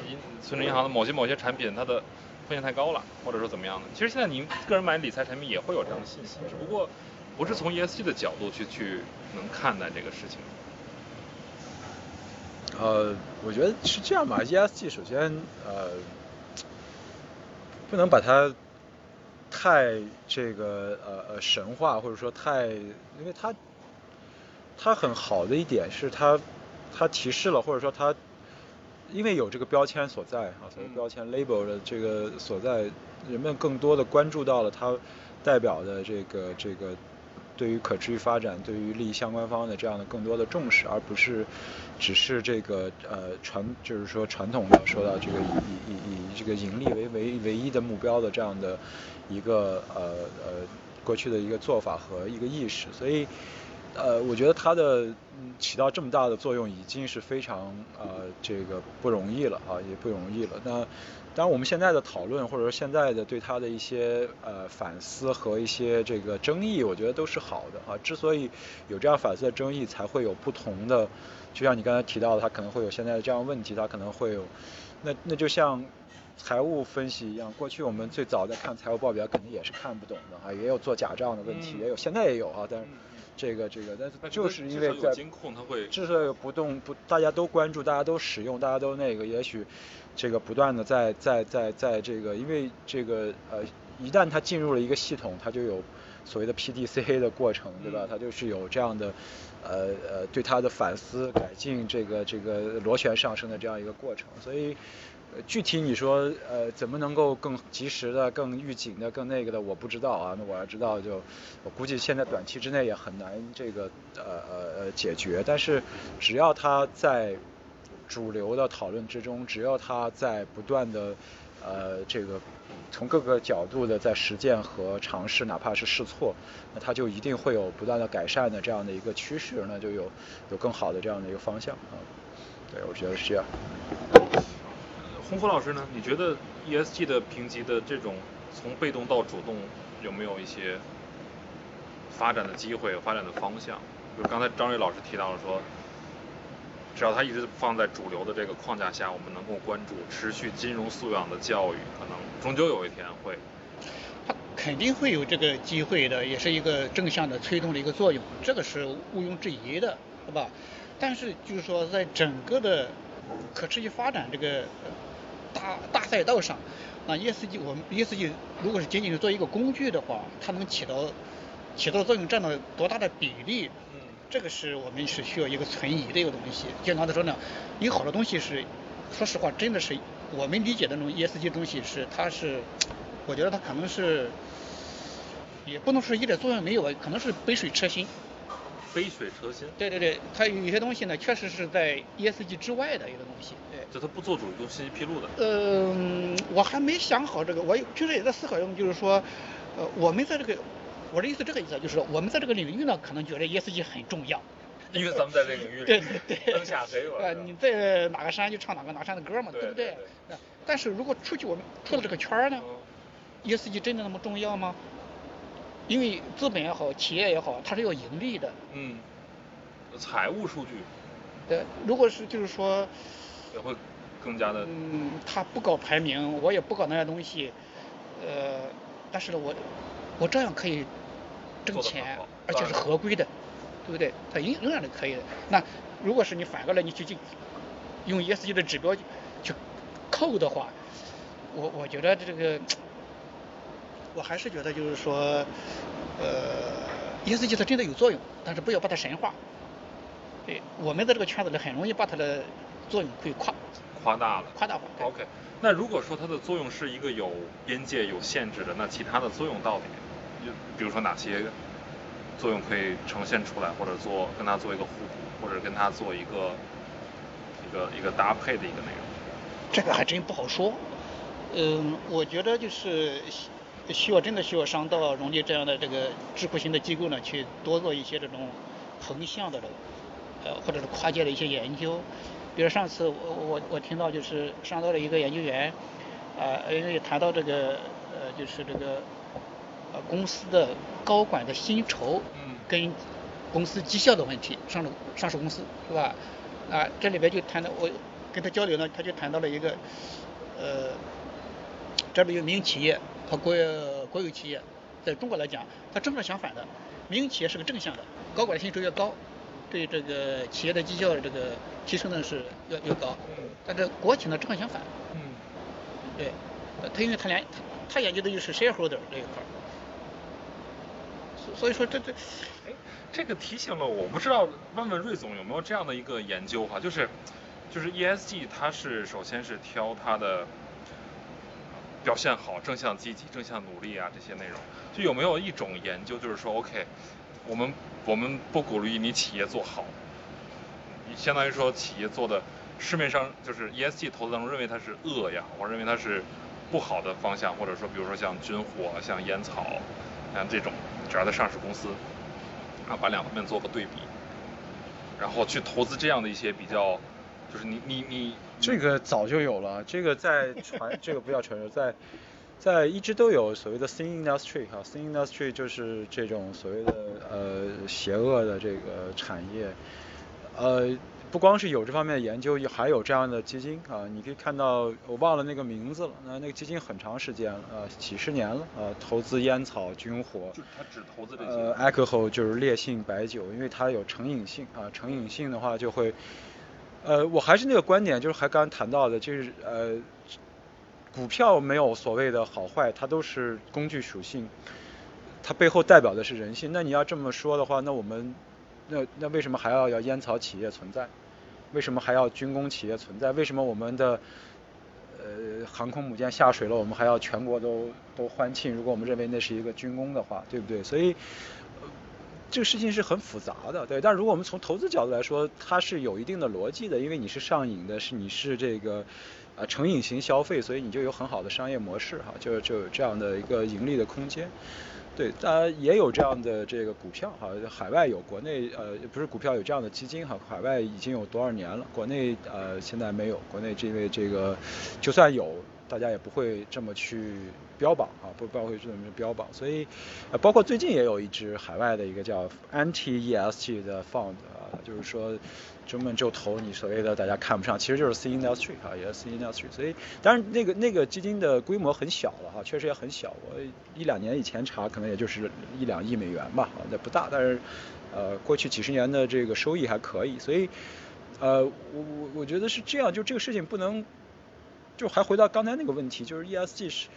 银村镇银行的某些某些产品它的风险太高了，或者说怎么样的？其实现在您个人买理财产品也会有这样的信息，只不过不是从 ESG 的角度去去能看待这个事情。呃，我觉得是这样吧，ESG 首先呃。不能把它太这个呃呃神话，或者说太，因为它它很好的一点是它它提示了，或者说它因为有这个标签所在啊，所谓标签 label 的这个所在，人们更多的关注到了它代表的这个这个。对于可持续发展，对于利益相关方的这样的更多的重视，而不是只是这个呃传，就是说传统的说到这个以以以这个盈利为唯唯一的目标的这样的一个呃呃过去的一个做法和一个意识，所以呃我觉得它的起到这么大的作用已经是非常呃这个不容易了啊，也不容易了。那当然，我们现在的讨论，或者说现在的对他的一些呃反思和一些这个争议，我觉得都是好的啊。之所以有这样反思的争议，才会有不同的，就像你刚才提到的，它可能会有现在的这样问题，它可能会有，那那就像财务分析一样，过去我们最早在看财务报表，肯定也是看不懂的啊，也有做假账的问题，也有，现在也有啊，但是这个这个，但是就是因为在监控，它会至少有不动不，大家都关注，大家都使用，大家都那个，也许。这个不断的在在在在这个，因为这个呃，一旦它进入了一个系统，它就有所谓的 PDCA 的过程，对吧？它就是有这样的呃呃对它的反思改进，这个这个螺旋上升的这样一个过程。所以具体你说呃怎么能够更及时的、更预警的、更那个的，我不知道啊。那我要知道就我估计现在短期之内也很难这个呃呃呃解决。但是只要它在主流的讨论之中，只要他在不断的，呃，这个从各个角度的在实践和尝试，哪怕是试错，那他就一定会有不断的改善的这样的一个趋势，那就有有更好的这样的一个方向啊。对，我觉得是这样。洪福老师呢？你觉得 ESG 的评级的这种从被动到主动，有没有一些发展的机会、发展的方向？就刚才张瑞老师提到了说。只要它一直放在主流的这个框架下，我们能够关注持续金融素养的教育，可能终究有一天会。它肯定会有这个机会的，也是一个正向的推动的一个作用，这个是毋庸置疑的，是吧？但是就是说，在整个的可持续发展这个大大赛道上，啊，ESG 我们 ESG 如果是仅仅是做一个工具的话，它能起到起到作用占到多大的比例？这个是我们是需要一个存疑的一个东西。健康的说呢，有好多东西是说实话，真的是我们理解的那种 ESG 东西是，它是，我觉得它可能是，也不能说一点作用没有，可能是杯水车薪。杯水车薪。对对对，它有些东西呢，确实是在 ESG 之外的一个东西。对。就它不做主动信息披露的。嗯，我还没想好这个，我平时也在思考，就是说，呃，我们在这个，我的意思这个意思，就是我们在这个领域呢，可能觉得 ESG 很重要。[laughs] 因为咱们在这个领域里，对对对，[laughs] 灯下黑呃，你在哪个山就唱哪个哪山的歌嘛，对不对？但是如果出去我们出了这个圈儿呢，ESG 真的那么重要吗？因为资本也好，企业也好，它是要盈利的。嗯。财务数据。对，如果是就是说。也会更加的。嗯，他不搞排名，我也不搞那些东西，呃，但是呢，我我照样可以挣钱，而且是合规的，对不对？它仍仍然是可以的。那如果是你反过来你去去用 ESG 的指标去扣的话，我我觉得这个。我还是觉得就是说，呃，ESG 它真的有作用，但是不要把它神化。对，我们在这个圈子里很容易把它的作用会夸夸大了，夸大化。OK，那如果说它的作用是一个有边界、有限制的，那其他的作用到底，比如说哪些作用可以呈现出来，或者做跟它做一个互补，或者跟它做一个一个一个搭配的一个内容？这个还真不好说。嗯，我觉得就是。需要真的需要商道、荣利这样的这个智库型的机构呢，去多做一些这种横向的这个，呃，或者是跨界的一些研究。比如上次我我我听到就是商道的一个研究员，啊，也谈到这个呃，就是这个呃公司的高管的薪酬跟公司绩效的问题，上市上市公司是吧？啊，这里边就谈到我跟他交流呢，他就谈到了一个呃，这里有民营企业。和国有国有企业，在中国来讲，它正好相反的，民营企业是个正向的，高管的薪酬越高，对这个企业的绩效的这个提升呢是越越高。但是国企呢正好相反。嗯。对，他因为他连他他研究的就是 shareholder 这一块儿，所以说这这，哎，这个提醒了我，不知道问问瑞总有没有这样的一个研究哈，就是就是 ESG 它是首先是挑它的。表现好，正向积极，正向努力啊，这些内容，就有没有一种研究，就是说，OK，我们我们不鼓励你企业做好，相当于说企业做的市面上就是 ESG 投资当中认为它是恶呀，我认为它是不好的方向，或者说比如说像军火、像烟草，像这种主要的上市公司，啊，把两方面做个对比，然后去投资这样的一些比较。就是你你你这个早就有了，这个在传这个不叫传说，在在一直都有所谓的 thin industry 哈，thin industry 就是这种所谓的呃邪恶的这个产业，呃不光是有这方面的研究，还有这样的基金啊，你可以看到我忘了那个名字了，那那个基金很长时间了呃，几十年了呃，投资烟草、军火，就它只投资这些，呃 alcohol 就是烈性白酒，因为它有成瘾性啊，成瘾性的话就会。呃，我还是那个观点，就是还刚刚谈到的，就是呃，股票没有所谓的好坏，它都是工具属性，它背后代表的是人性。那你要这么说的话，那我们那那为什么还要要烟草企业存在？为什么还要军工企业存在？为什么我们的呃航空母舰下水了，我们还要全国都都欢庆？如果我们认为那是一个军工的话，对不对？所以。这个事情是很复杂的，对。但如果我们从投资角度来说，它是有一定的逻辑的，因为你是上瘾的，是你是这个啊成瘾型消费，所以你就有很好的商业模式哈，就就有这样的一个盈利的空间。对，当然也有这样的这个股票哈，海外有，国内呃不是股票有这样的基金哈，海外已经有多少年了，国内呃现在没有，国内这位这个就算有。大家也不会这么去标榜啊，不不会这么标榜，所以呃，包括最近也有一支海外的一个叫 Anti ESG 的 fund 啊，就是说专门就投你所谓的大家看不上，其实就是 C industry 啊，也是 C industry，所以当然那个那个基金的规模很小了哈，确实也很小，我一两年以前查可能也就是一两亿美元吧，那不大，但是呃过去几十年的这个收益还可以，所以呃我我我觉得是这样，就这个事情不能。就还回到刚才那个问题，就是 ESG 是，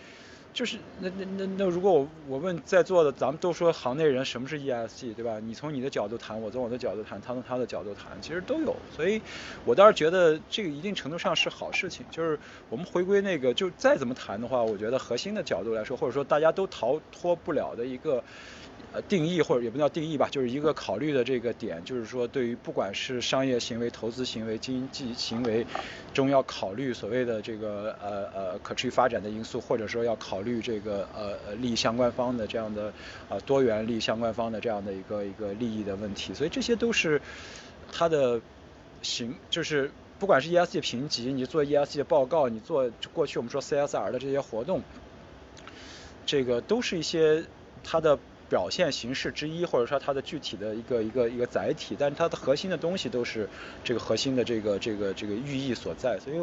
就是那那那那如果我我问在座的，咱们都说行内人什么是 ESG 对吧？你从你的角度谈，我从我的角度谈，他从他的角度谈，其实都有。所以，我倒是觉得这个一定程度上是好事情。就是我们回归那个，就再怎么谈的话，我觉得核心的角度来说，或者说大家都逃脱不了的一个。呃，定义或者也不叫定义吧，就是一个考虑的这个点，就是说对于不管是商业行为、投资行为、经济行为中要考虑所谓的这个呃呃可持续发展的因素，或者说要考虑这个呃利益相关方的这样的呃多元利益相关方的这样的一个一个利益的问题，所以这些都是它的行，就是不管是 ESG 评级，你做 ESG 报告，你做过去我们说 CSR 的这些活动，这个都是一些它的。表现形式之一，或者说它的具体的一个一个一个载体，但是它的核心的东西都是这个核心的这个这个这个寓意所在。所以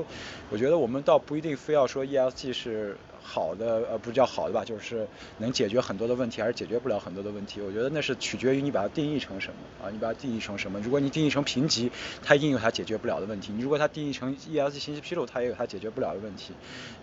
我觉得我们倒不一定非要说 ESG 是。好的，呃，不叫好的吧，就是能解决很多的问题，还是解决不了很多的问题。我觉得那是取决于你把它定义成什么啊，你把它定义成什么。如果你定义成评级，它一定有它解决不了的问题；你如果它定义成 ES 信息披露，它也有它解决不了的问题；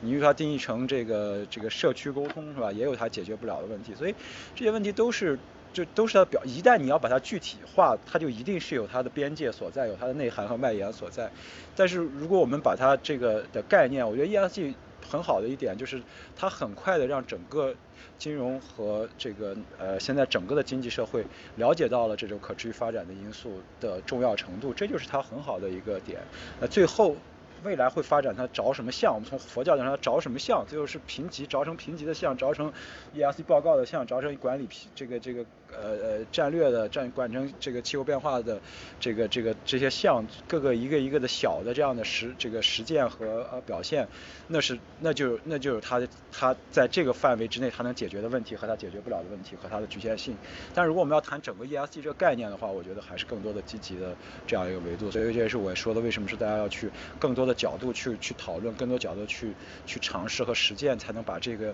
你如果它定义成这个这个社区沟通是吧，也有它解决不了的问题。所以这些问题都是就都是它表，一旦你要把它具体化，它就一定是有它的边界所在，有它的内涵和外延所在。但是如果我们把它这个的概念，我觉得 ESG。很好的一点就是，它很快的让整个金融和这个呃现在整个的经济社会了解到了这种可持续发展的因素的重要程度，这就是它很好的一个点。那最后。未来会发展它着什么相？我们从佛教讲它着什么相？最后是评级着成评级的相，着成 ESG 报告的相，着成管理这个这个呃呃战略的战管成这个气候变化的这个这个这些项，各个一个一个的小的这样的实这个实践和呃表现，那是那就那就是它的它在这个范围之内它能解决的问题和它解决不了的问题和它的局限性。但如果我们要谈整个 ESG 这个概念的话，我觉得还是更多的积极的这样一个维度。所以这也是我说的为什么是大家要去更多。的角度去去讨论，更多角度去去尝试和实践，才能把这个。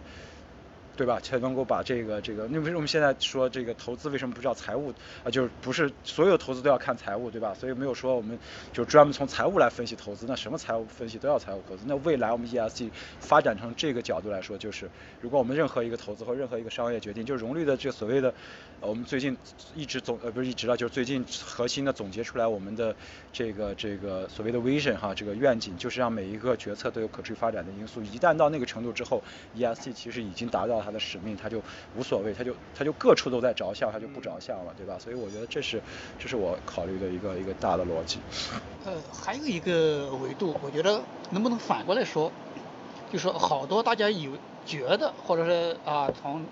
对吧？才能够把这个这个，那为什么我们现在说这个投资为什么不叫财务啊？就是不是所有投资都要看财务，对吧？所以没有说我们就专门从财务来分析投资，那什么财务分析都要财务投资。那未来我们 ESG 发展成这个角度来说，就是如果我们任何一个投资或任何一个商业决定，就融绿的这个所谓的，我们最近一直总呃不是一直了，就是最近核心的总结出来我们的这个这个所谓的 vision 哈，这个愿景就是让每一个决策都有可持续发展的因素。一旦到那个程度之后，ESG 其实已经达到。他的使命，他就无所谓，他就他就各处都在着相，他就不着相了，对吧？所以我觉得这是这是我考虑的一个一个大的逻辑。呃，还有一个维度，我觉得能不能反过来说，就说好多大家有觉得，或者是啊，从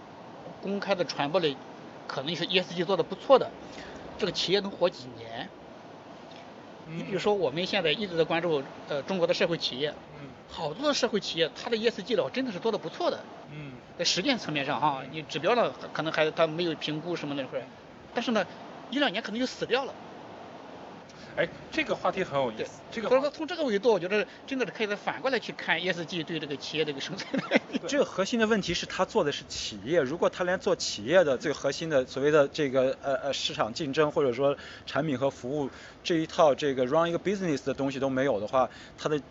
公开的传播里，可能是 ESG 做的不错的，这个企业能活几年？你比如说我们现在一直在关注呃中国的社会企业。好多的社会企业，它的 ESG 的话真的是做的不错的。嗯。在实践层面上哈，你指标了可能还它没有评估什么那块，但是呢，一两年可能就死掉了。哎，这个话题很有意思。这个。所以说从这个维度，我觉得真的是可以再反过来去看 ESG 对这个企业这个生存。这个核心的问题是他做的是企业，如果他连做企业的最核心的所谓的这个呃呃市场竞争或者说产品和服务这一套这个 run 一个 business 的东西都没有的话，他的。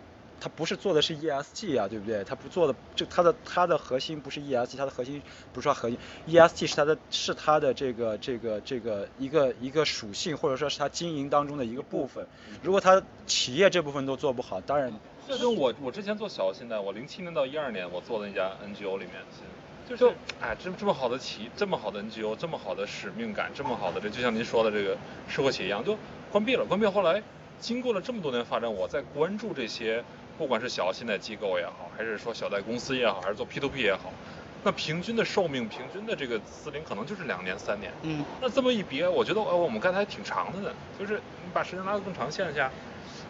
他不是做的是 ESG 啊，对不对？它不做的，就它的它的核心不是 ESG，它的核心不是说核心，ESG 是它的是它的这个这个这个一个一个属性，或者说是它经营当中的一个部分。如果它企业这部分都做不好，当然。这跟我我之前做小信贷，我零七年到一二年我做的那家 NGO 里面，就是哎，这这么好的企，这么好的 NGO，这么好的使命感，这么好的这就像您说的这个社会企业一样，就关闭了。关闭后来，经过了这么多年发展，我在关注这些。不管是小信贷机构也好，还是说小贷公司也好，还是做 P to P 也好，那平均的寿命、平均的这个资龄可能就是两年、三年。嗯。那这么一别，我觉得呃，我们刚才挺长的呢，就是你把时间拉得更长线下，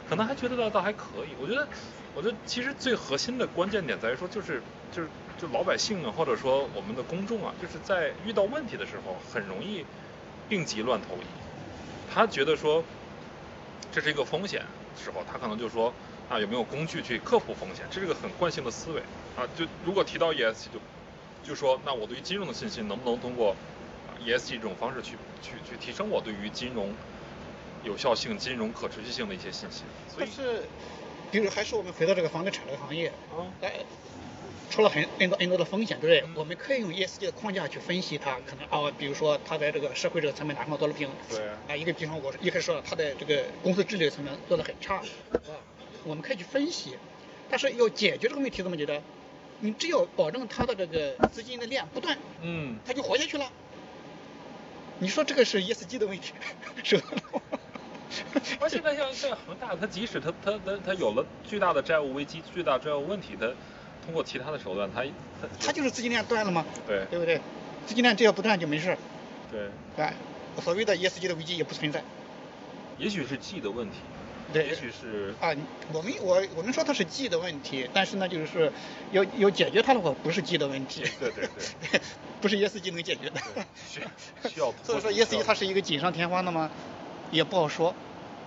可能还觉得倒倒还可以。我觉得，我觉得其实最核心的关键点在于说，就是就是就老百姓啊，或者说我们的公众啊，就是在遇到问题的时候，很容易病急乱投医。他觉得说这是一个风险时候，他可能就说。啊，有没有工具去克服风险？这是个很惯性的思维啊。就如果提到 ESG，就就说那我对于金融的信心能不能通过 ESG 这种方式去去去提升我对于金融有效性、金融可持续性的一些信心？但是，比如还是我们回到这个房地产这个行业啊，哎，出了很 N 多 N 多的风险，对不对？我们可以用 ESG 的框架去分析它，可能哦，比如说它在这个社会这个层面哪方面做了平，对啊，一个比方我一开始说了，它的这个公司治理层面做的很差，啊，我们可以去分析，但是要解决这个问题怎么解决？你只要保证它的这个资金的链不断，嗯，它就活下去了。你说这个是 ESG 的问题，[laughs] 是吧？而现在像像恒大，它即使它它它它有了巨大的债务危机、巨大债务问题，它通过其他的手段，它它它就是资金链断了吗？对对不对？资金链只要不断就没事。对，对，所谓的 ESG 的危机也不存在。也许是 G 的问题，对，也许是啊，我们我我们说它是 G 的问题，但是呢，就是要要解决它的话，不是 G 的问题。对对对，[laughs] 不是 ESG 能解决的。需 [laughs] 需要。所以说 ESG 它是一个锦上添花的吗？也不好说。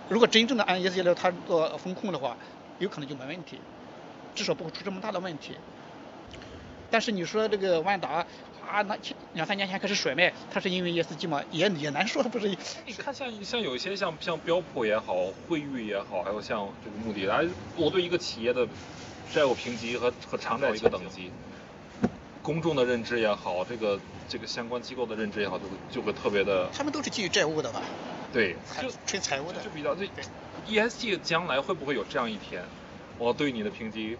如果真正的按 ESG 来它做风控的话，有可能就没问题，至少不会出这么大的问题。但是你说这个万达啊，那两三年前开始甩卖，它是因为 ESG 吗？也也难说，不是？你看像像有一些像像标普也好，惠誉也好，还有像这个穆迪，来我对一个企业的债务评级和和偿债一个等级，公众的认知也好，这个这个相关机构的认知也好，就会就会特别的。他们都是基于债务的吧？对，就纯财务的，就比较这 ESG 将来会不会有这样一天，我对你的评级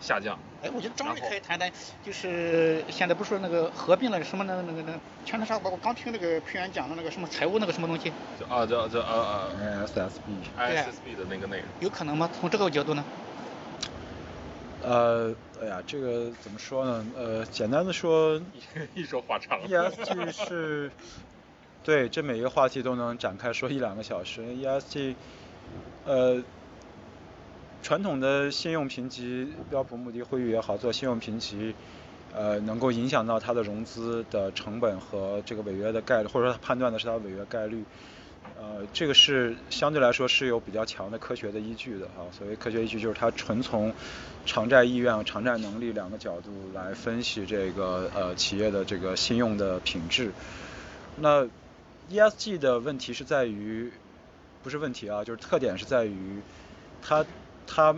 下降？哎，我觉得张瑞可以谈谈，就是现在不是那个合并了什么那个那个那前段时间我我刚听那个评员讲的那个什么财务那个什么东西，就啊叫叫啊啊 SSB ISSB 的那个内容，有可能吗？从这个角度呢？呃，哎呀，这个怎么说呢？呃，简单的说，[laughs] 一说话长，ESG 是。对，这每一个话题都能展开说一两个小时。ESG，呃，传统的信用评级，标普、穆迪、惠誉也好，做信用评级，呃，能够影响到它的融资的成本和这个违约的概率，或者说它判断的是它违约概率，呃，这个是相对来说是有比较强的科学的依据的啊。所谓科学依据，就是它纯从偿债意愿和偿债能力两个角度来分析这个呃企业的这个信用的品质。那 ESG 的问题是在于，不是问题啊，就是特点是在于，它它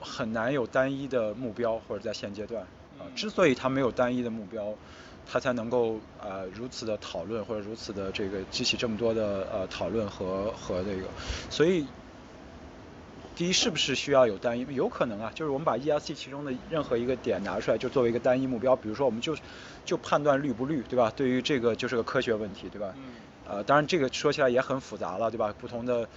很难有单一的目标或者在现阶段啊，之所以它没有单一的目标，它才能够呃如此的讨论或者如此的这个激起这么多的呃讨论和和这个，所以第一是不是需要有单一？有可能啊，就是我们把 ESG 其中的任何一个点拿出来，就作为一个单一目标，比如说我们就就判断绿不绿，对吧？对于这个就是个科学问题，对吧？呃，当然这个说起来也很复杂了，对吧？不同的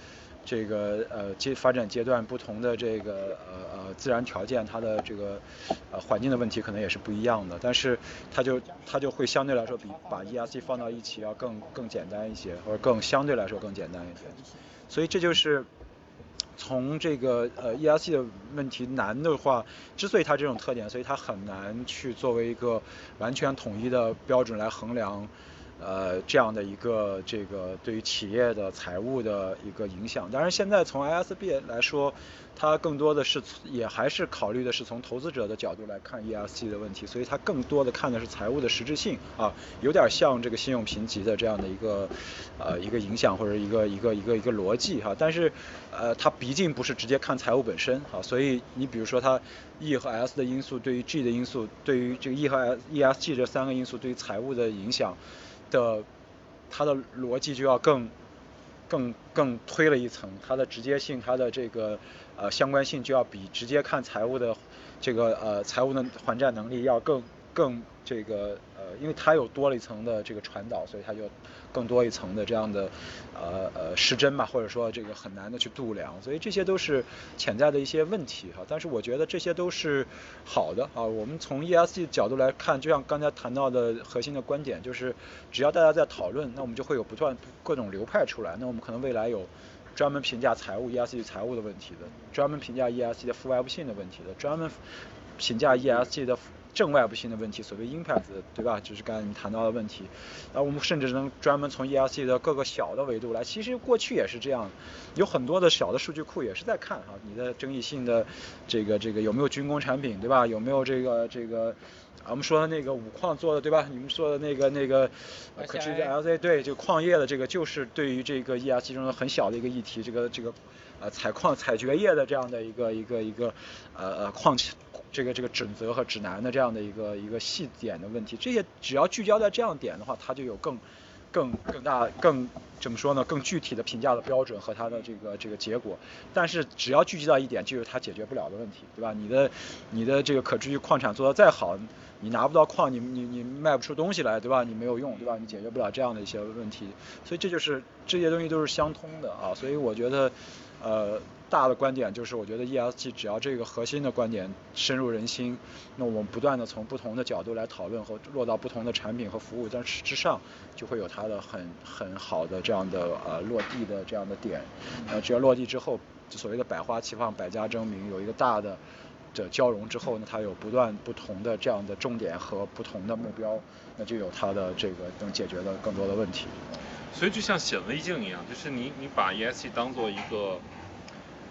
这个呃阶发展阶段，不同的这个呃呃自然条件，它的这个呃环境的问题可能也是不一样的。但是它就它就会相对来说比把 ERC 放到一起要更更简单一些，或者更相对来说更简单一些。所以这就是从这个呃 ERC 的问题难的话，之所以它这种特点，所以它很难去作为一个完全统一的标准来衡量。呃，这样的一个这个对于企业的财务的一个影响，当然现在从 ISB 来说，它更多的是也还是考虑的是从投资者的角度来看 ESG 的问题，所以它更多的看的是财务的实质性。啊，有点像这个信用评级的这样的一个呃一个影响或者一个一个一个一个逻辑哈，但是呃它毕竟不是直接看财务本身啊，所以你比如说它 E 和 S 的因素对于 G 的因素，对于这个 E 和 S ESG 这三个因素对于财务的影响。的，它的逻辑就要更，更更推了一层，它的直接性，它的这个呃相关性就要比直接看财务的这个呃财务的还债能力要更更这个呃，因为它有多了一层的这个传导，所以它就。更多一层的这样的呃呃失真吧，或者说这个很难的去度量，所以这些都是潜在的一些问题哈。但是我觉得这些都是好的啊。我们从 ESG 角度来看，就像刚才谈到的核心的观点，就是只要大家在讨论，那我们就会有不断各种流派出来。那我们可能未来有专门评价财务 ESG 财务的问题的，专门评价 ESG 的负外部性的问题的，专门评价 ESG 的。正外部性的问题，所谓 impact，对吧？就是刚才你谈到的问题。然后我们甚至能专门从 ERC 的各个小的维度来，其实过去也是这样，有很多的小的数据库也是在看哈，你的争议性的这个这个有没有军工产品，对吧？有没有这个这个我们说的那个五矿做的，对吧？你们说的那个那个可持续 LZ，对，就矿业的这个就是对于这个 ERC 中的很小的一个议题，这个这个呃采矿采掘业的这样的一个一个一个呃呃矿这个这个准则和指南的这样的一个一个细点的问题，这些只要聚焦在这样点的话，它就有更更更大更怎么说呢？更具体的评价的标准和它的这个这个结果。但是只要聚集到一点，就是它解决不了的问题，对吧？你的你的这个可持续矿产做得再好，你拿不到矿，你你你卖不出东西来，对吧？你没有用，对吧？你解决不了这样的一些问题。所以这就是这些东西都是相通的啊。所以我觉得，呃。大的观点就是，我觉得 ESG 只要这个核心的观点深入人心，那我们不断的从不同的角度来讨论和落到不同的产品和服务在之上，就会有它的很很好的这样的呃落地的这样的点。那，只要落地之后，所谓的百花齐放、百家争鸣，有一个大的的交融之后呢，它有不断不同的这样的重点和不同的目标，那就有它的这个能解决的更多的问题。所以就像显微镜一样，就是你你把 ESG 当做一个。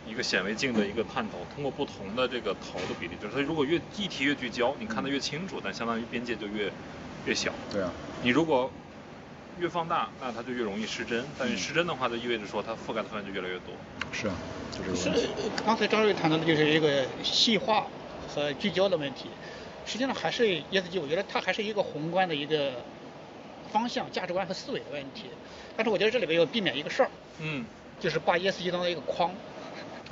一个显微镜的一个探头，通过不同的这个头的比例，就是它如果越议题越聚焦，你看得越清楚，但相当于边界就越越小。对啊。你如果越放大，那它就越容易失真。但是失真的话，就意味着说它覆盖的范围就越来越多。是啊，就这个。是刚才张瑞谈到的就是一个细化和聚焦的问题。实际上还是 ESG，我觉得它还是一个宏观的一个方向、价值观和思维的问题。但是我觉得这里边要避免一个事儿。嗯。就是把 ESG 当做一个框。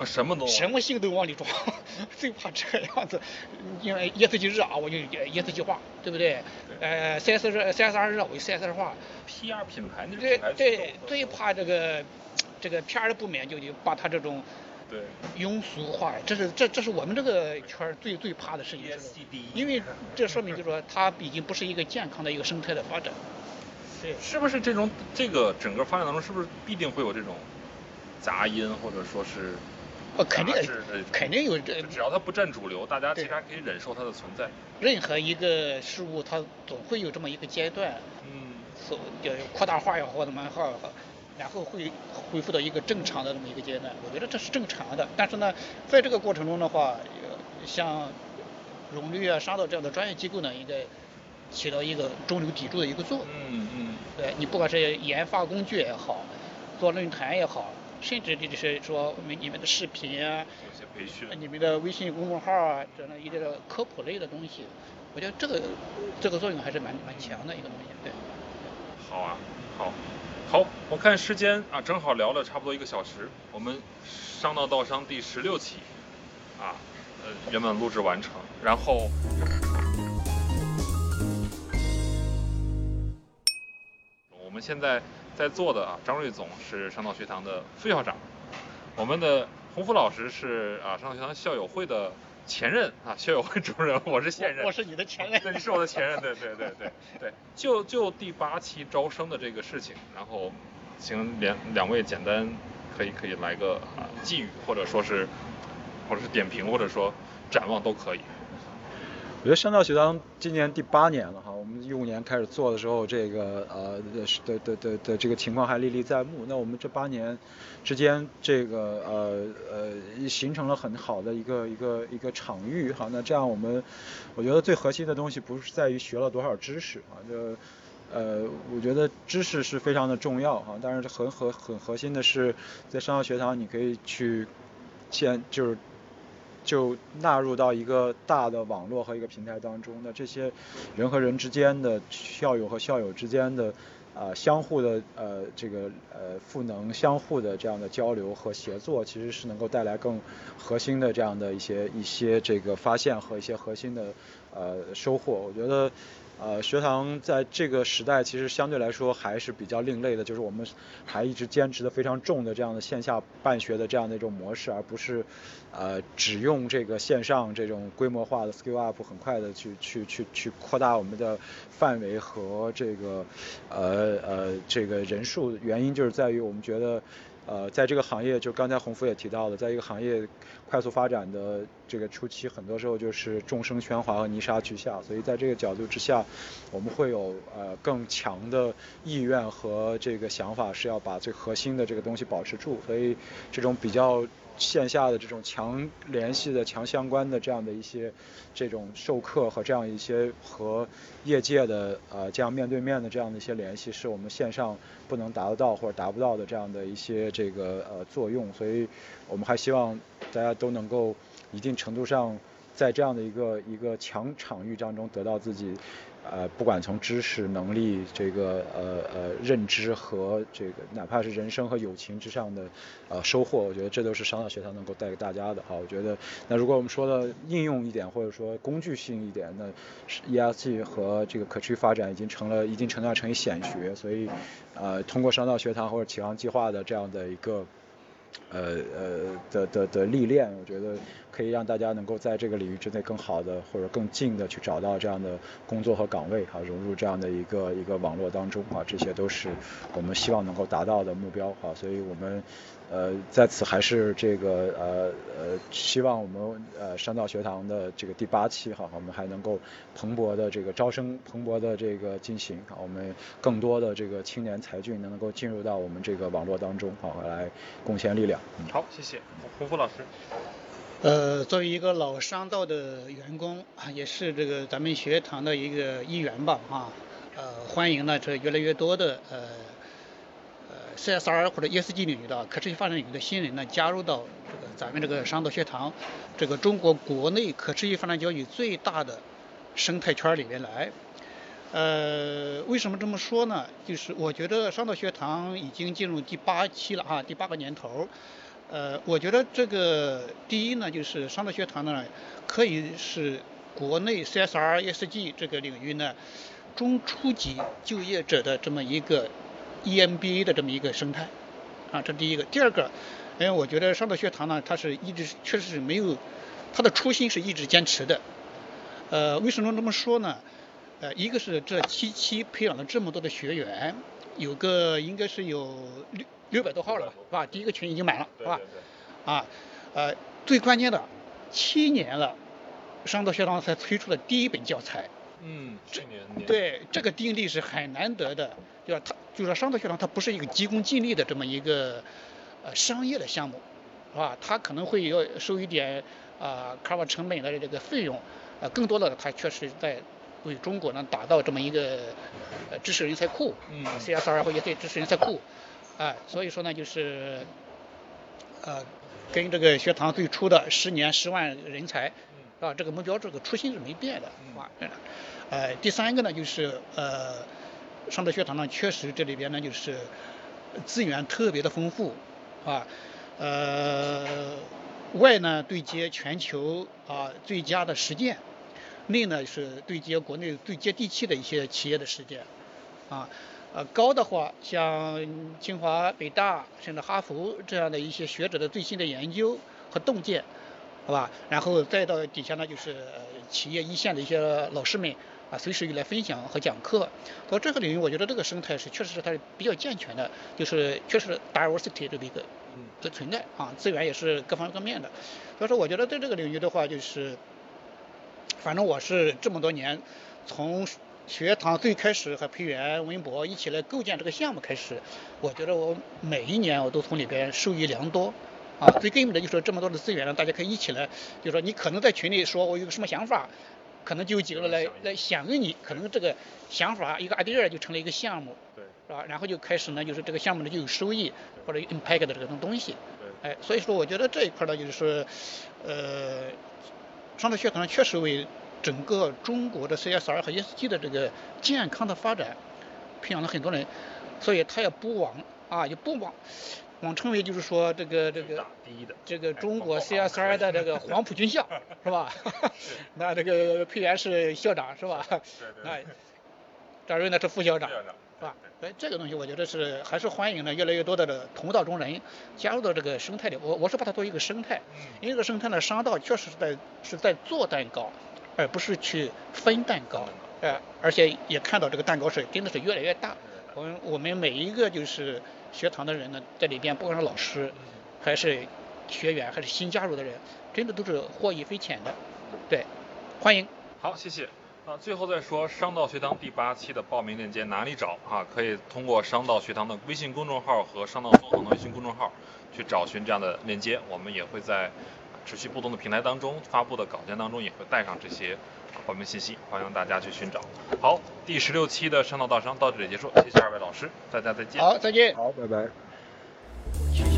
什么都什么性都往里装，[laughs] 最怕这样子，因为一次就热啊，我就 ESG 化，对不对？呃，CS 热，CSR 热，我就 CSR 化。PR 品牌那对对，最怕这个这个 PR 的不免就就把它这种对庸俗化，这是这这是我们这个圈最最怕的事情，因为这说明就是说它已经不是一个健康的一个生态的发展。对，是不是这种这个整个发展当中，是不是必定会有这种杂音，或者说是？呃，肯定肯定有这，只要它不占主流，大家其实还可以忍受它的存在。任何一个事物，它总会有这么一个阶段，嗯，所叫扩大化也好，怎么也好，然后会恢复到一个正常的这么一个阶段。我觉得这是正常的。但是呢，在这个过程中的话，像荣率啊、商道这样的专业机构呢，应该起到一个中流砥柱的一个作用。嗯嗯。对你不管是研发工具也好，做论坛也好。甚至就是说，我们你们的视频啊，培训。你们的微信公众号啊，这样一个科普类的东西，我觉得这个这个作用还是蛮蛮强的一个东西，对。好啊，好，好，我看时间啊，正好聊了差不多一个小时，我们商道道商第十六期啊，呃，圆满录制完成，然后们现在。在座的啊，张瑞总是商道学堂的副校长，我们的洪福老师是啊商道学堂校友会的前任啊校友会主任，我是现任，我是你的前任，对，你是我的前任，对对对对对，[laughs] 就就第八期招生的这个事情，然后请两两位简单可以可以来个啊寄语，或者说是或者是点评，或者说展望都可以。我觉得商道学堂今年第八年了哈，我们一五年开始做的时候，这个呃的的的的这个情况还历历在目。那我们这八年之间，这个呃呃形成了很好的一个一个一个场域哈。那这样我们，我觉得最核心的东西不是在于学了多少知识啊，就呃我觉得知识是非常的重要哈，但是很核很核心的是在商道学堂你可以去先就是。就纳入到一个大的网络和一个平台当中，那这些人和人之间的校友和校友之间的啊相互的呃这个呃赋能、相互的这样的交流和协作，其实是能够带来更核心的这样的一些一些这个发现和一些核心的呃收获。我觉得。呃，学堂在这个时代其实相对来说还是比较另类的，就是我们还一直坚持的非常重的这样的线下办学的这样的一种模式，而不是呃只用这个线上这种规模化的 scale up 很快的去去去去扩大我们的范围和这个呃呃这个人数。原因就是在于我们觉得。呃，在这个行业，就刚才洪福也提到了，在一个行业快速发展的这个初期，很多时候就是众生喧哗和泥沙俱下，所以在这个角度之下，我们会有呃更强的意愿和这个想法，是要把最核心的这个东西保持住，所以这种比较。线下的这种强联系的、强相关的这样的一些这种授课和这样一些和业界的呃这样面对面的这样的一些联系，是我们线上不能达得到或者达不到的这样的一些这个呃作用，所以我们还希望大家都能够一定程度上。在这样的一个一个强场域当中得到自己。呃，不管从知识能力、这个呃呃认知和这个哪怕是人生和友情之上的呃收获，我觉得这都是商道学堂能够带给大家的哈。我觉得，那如果我们说的应用一点或者说工具性一点，那 ESG 和这个可持续发展已经成了一定程度上成为显学，所以呃通过商道学堂或者启航计划的这样的一个。呃呃的的的历练，我觉得可以让大家能够在这个领域之内更好的或者更近的去找到这样的工作和岗位，哈，融入这样的一个一个网络当中，啊，这些都是我们希望能够达到的目标，哈，所以我们。呃，在此还是这个呃呃，希望我们呃山道学堂的这个第八期哈，我们还能够蓬勃的这个招生，蓬勃的这个进行，我们更多的这个青年才俊能够进入到我们这个网络当中，好来贡献力量。好，谢谢洪福老师。呃，作为一个老商道的员工啊，也是这个咱们学堂的一个一员吧啊，呃，欢迎呢这越来越多的呃呃。CSR 或者 ESG 领域的可持续发展领域的新人呢，加入到这个咱们这个商道学堂，这个中国国内可持续发展教育最大的生态圈里面来。呃，为什么这么说呢？就是我觉得商道学堂已经进入第八期了啊，第八个年头。呃，我觉得这个第一呢，就是商道学堂呢，可以是国内 CSR、ESG 这个领域呢中初级就业者的这么一个。EMBA 的这么一个生态，啊，这第一个。第二个，因为我觉得上道学堂呢，它是一直确实是没有，它的初心是一直坚持的。呃，为什么这么说呢？呃，一个是这七期培养了这么多的学员，有个应该是有六六百多号了吧，是吧？第一个群已经满了，是吧？啊，呃，最关键的，七年了，商道学堂才推出了第一本教材。嗯，这对这个定力是很难得的，对吧？它就是说，商道学堂它不是一个急功近利的这么一个呃商业的项目，是吧？它可能会要收一点啊 cover 成本的这个费用，呃，更多的它确实在为中国呢打造这么一个呃知识人才库，嗯，CSR 或者对知识人才库，哎，所以说呢，就是呃跟这个学堂最初的十年十万人才。啊，这个目标这个初心是没变的，啊，呃，第三个呢就是呃，上的学堂呢确实这里边呢就是资源特别的丰富，啊，呃，外呢对接全球啊最佳的实践，内呢是对接国内最接地气的一些企业的实践，啊，呃高的话像清华、北大甚至哈佛这样的一些学者的最新的研究和洞见。好吧，然后再到底下呢，就是企业一线的一些老师们啊，随时来分享和讲课。到这个领域，我觉得这个生态是确实是它是比较健全的，就是确实 diversity 这么一个的存在啊，资源也是各方各面的。所以说，我觉得在这个领域的话，就是反正我是这么多年，从学堂最开始和培元、文博一起来构建这个项目开始，我觉得我每一年我都从里边受益良多。啊，最根本的就是这么多的资源呢，大家可以一起来，就是说你可能在群里说我有个什么想法，可能就有几个人来来响应你，可能这个想法一个 idea 就成了一个项目，对，是吧？然后就开始呢，就是这个项目呢就有收益或者 impact 的这种东西，对，哎，所以说我觉得这一块呢就是说，呃，上大学可能确实为整个中国的 CSR 和 ESG 的这个健康的发展培养了很多人，所以他也不枉啊，也不枉。枉称为就是说这个这个这个中国 CSR 的这个黄埔军校 [laughs] 是吧？[laughs] 那这个佩元是校长是吧？[laughs] 那张瑞呢是副校长是吧？哎，这个东西我觉得是还是欢迎呢越来越多的同道中人加入到这个生态里。我我是把它作为一个生态，因为这个生态呢商道确实是在是在做蛋糕，而不是去分蛋糕。哎，而且也看到这个蛋糕是真的是越来越大。我们我们每一个就是。学堂的人呢，在里边不管是老师，还是学员，还是新加入的人，真的都是获益匪浅的。对，欢迎。好，谢谢。啊，最后再说商道学堂第八期的报名链接哪里找啊？可以通过商道学堂的微信公众号和商道纵横的微信公众号去找寻这样的链接。我们也会在持续不同的平台当中发布的稿件当中也会带上这些。报名信息，欢迎大家去寻找。好，第十六期的商道道商到这里结束，谢谢二位老师，大家再见。好，再见。好，拜拜。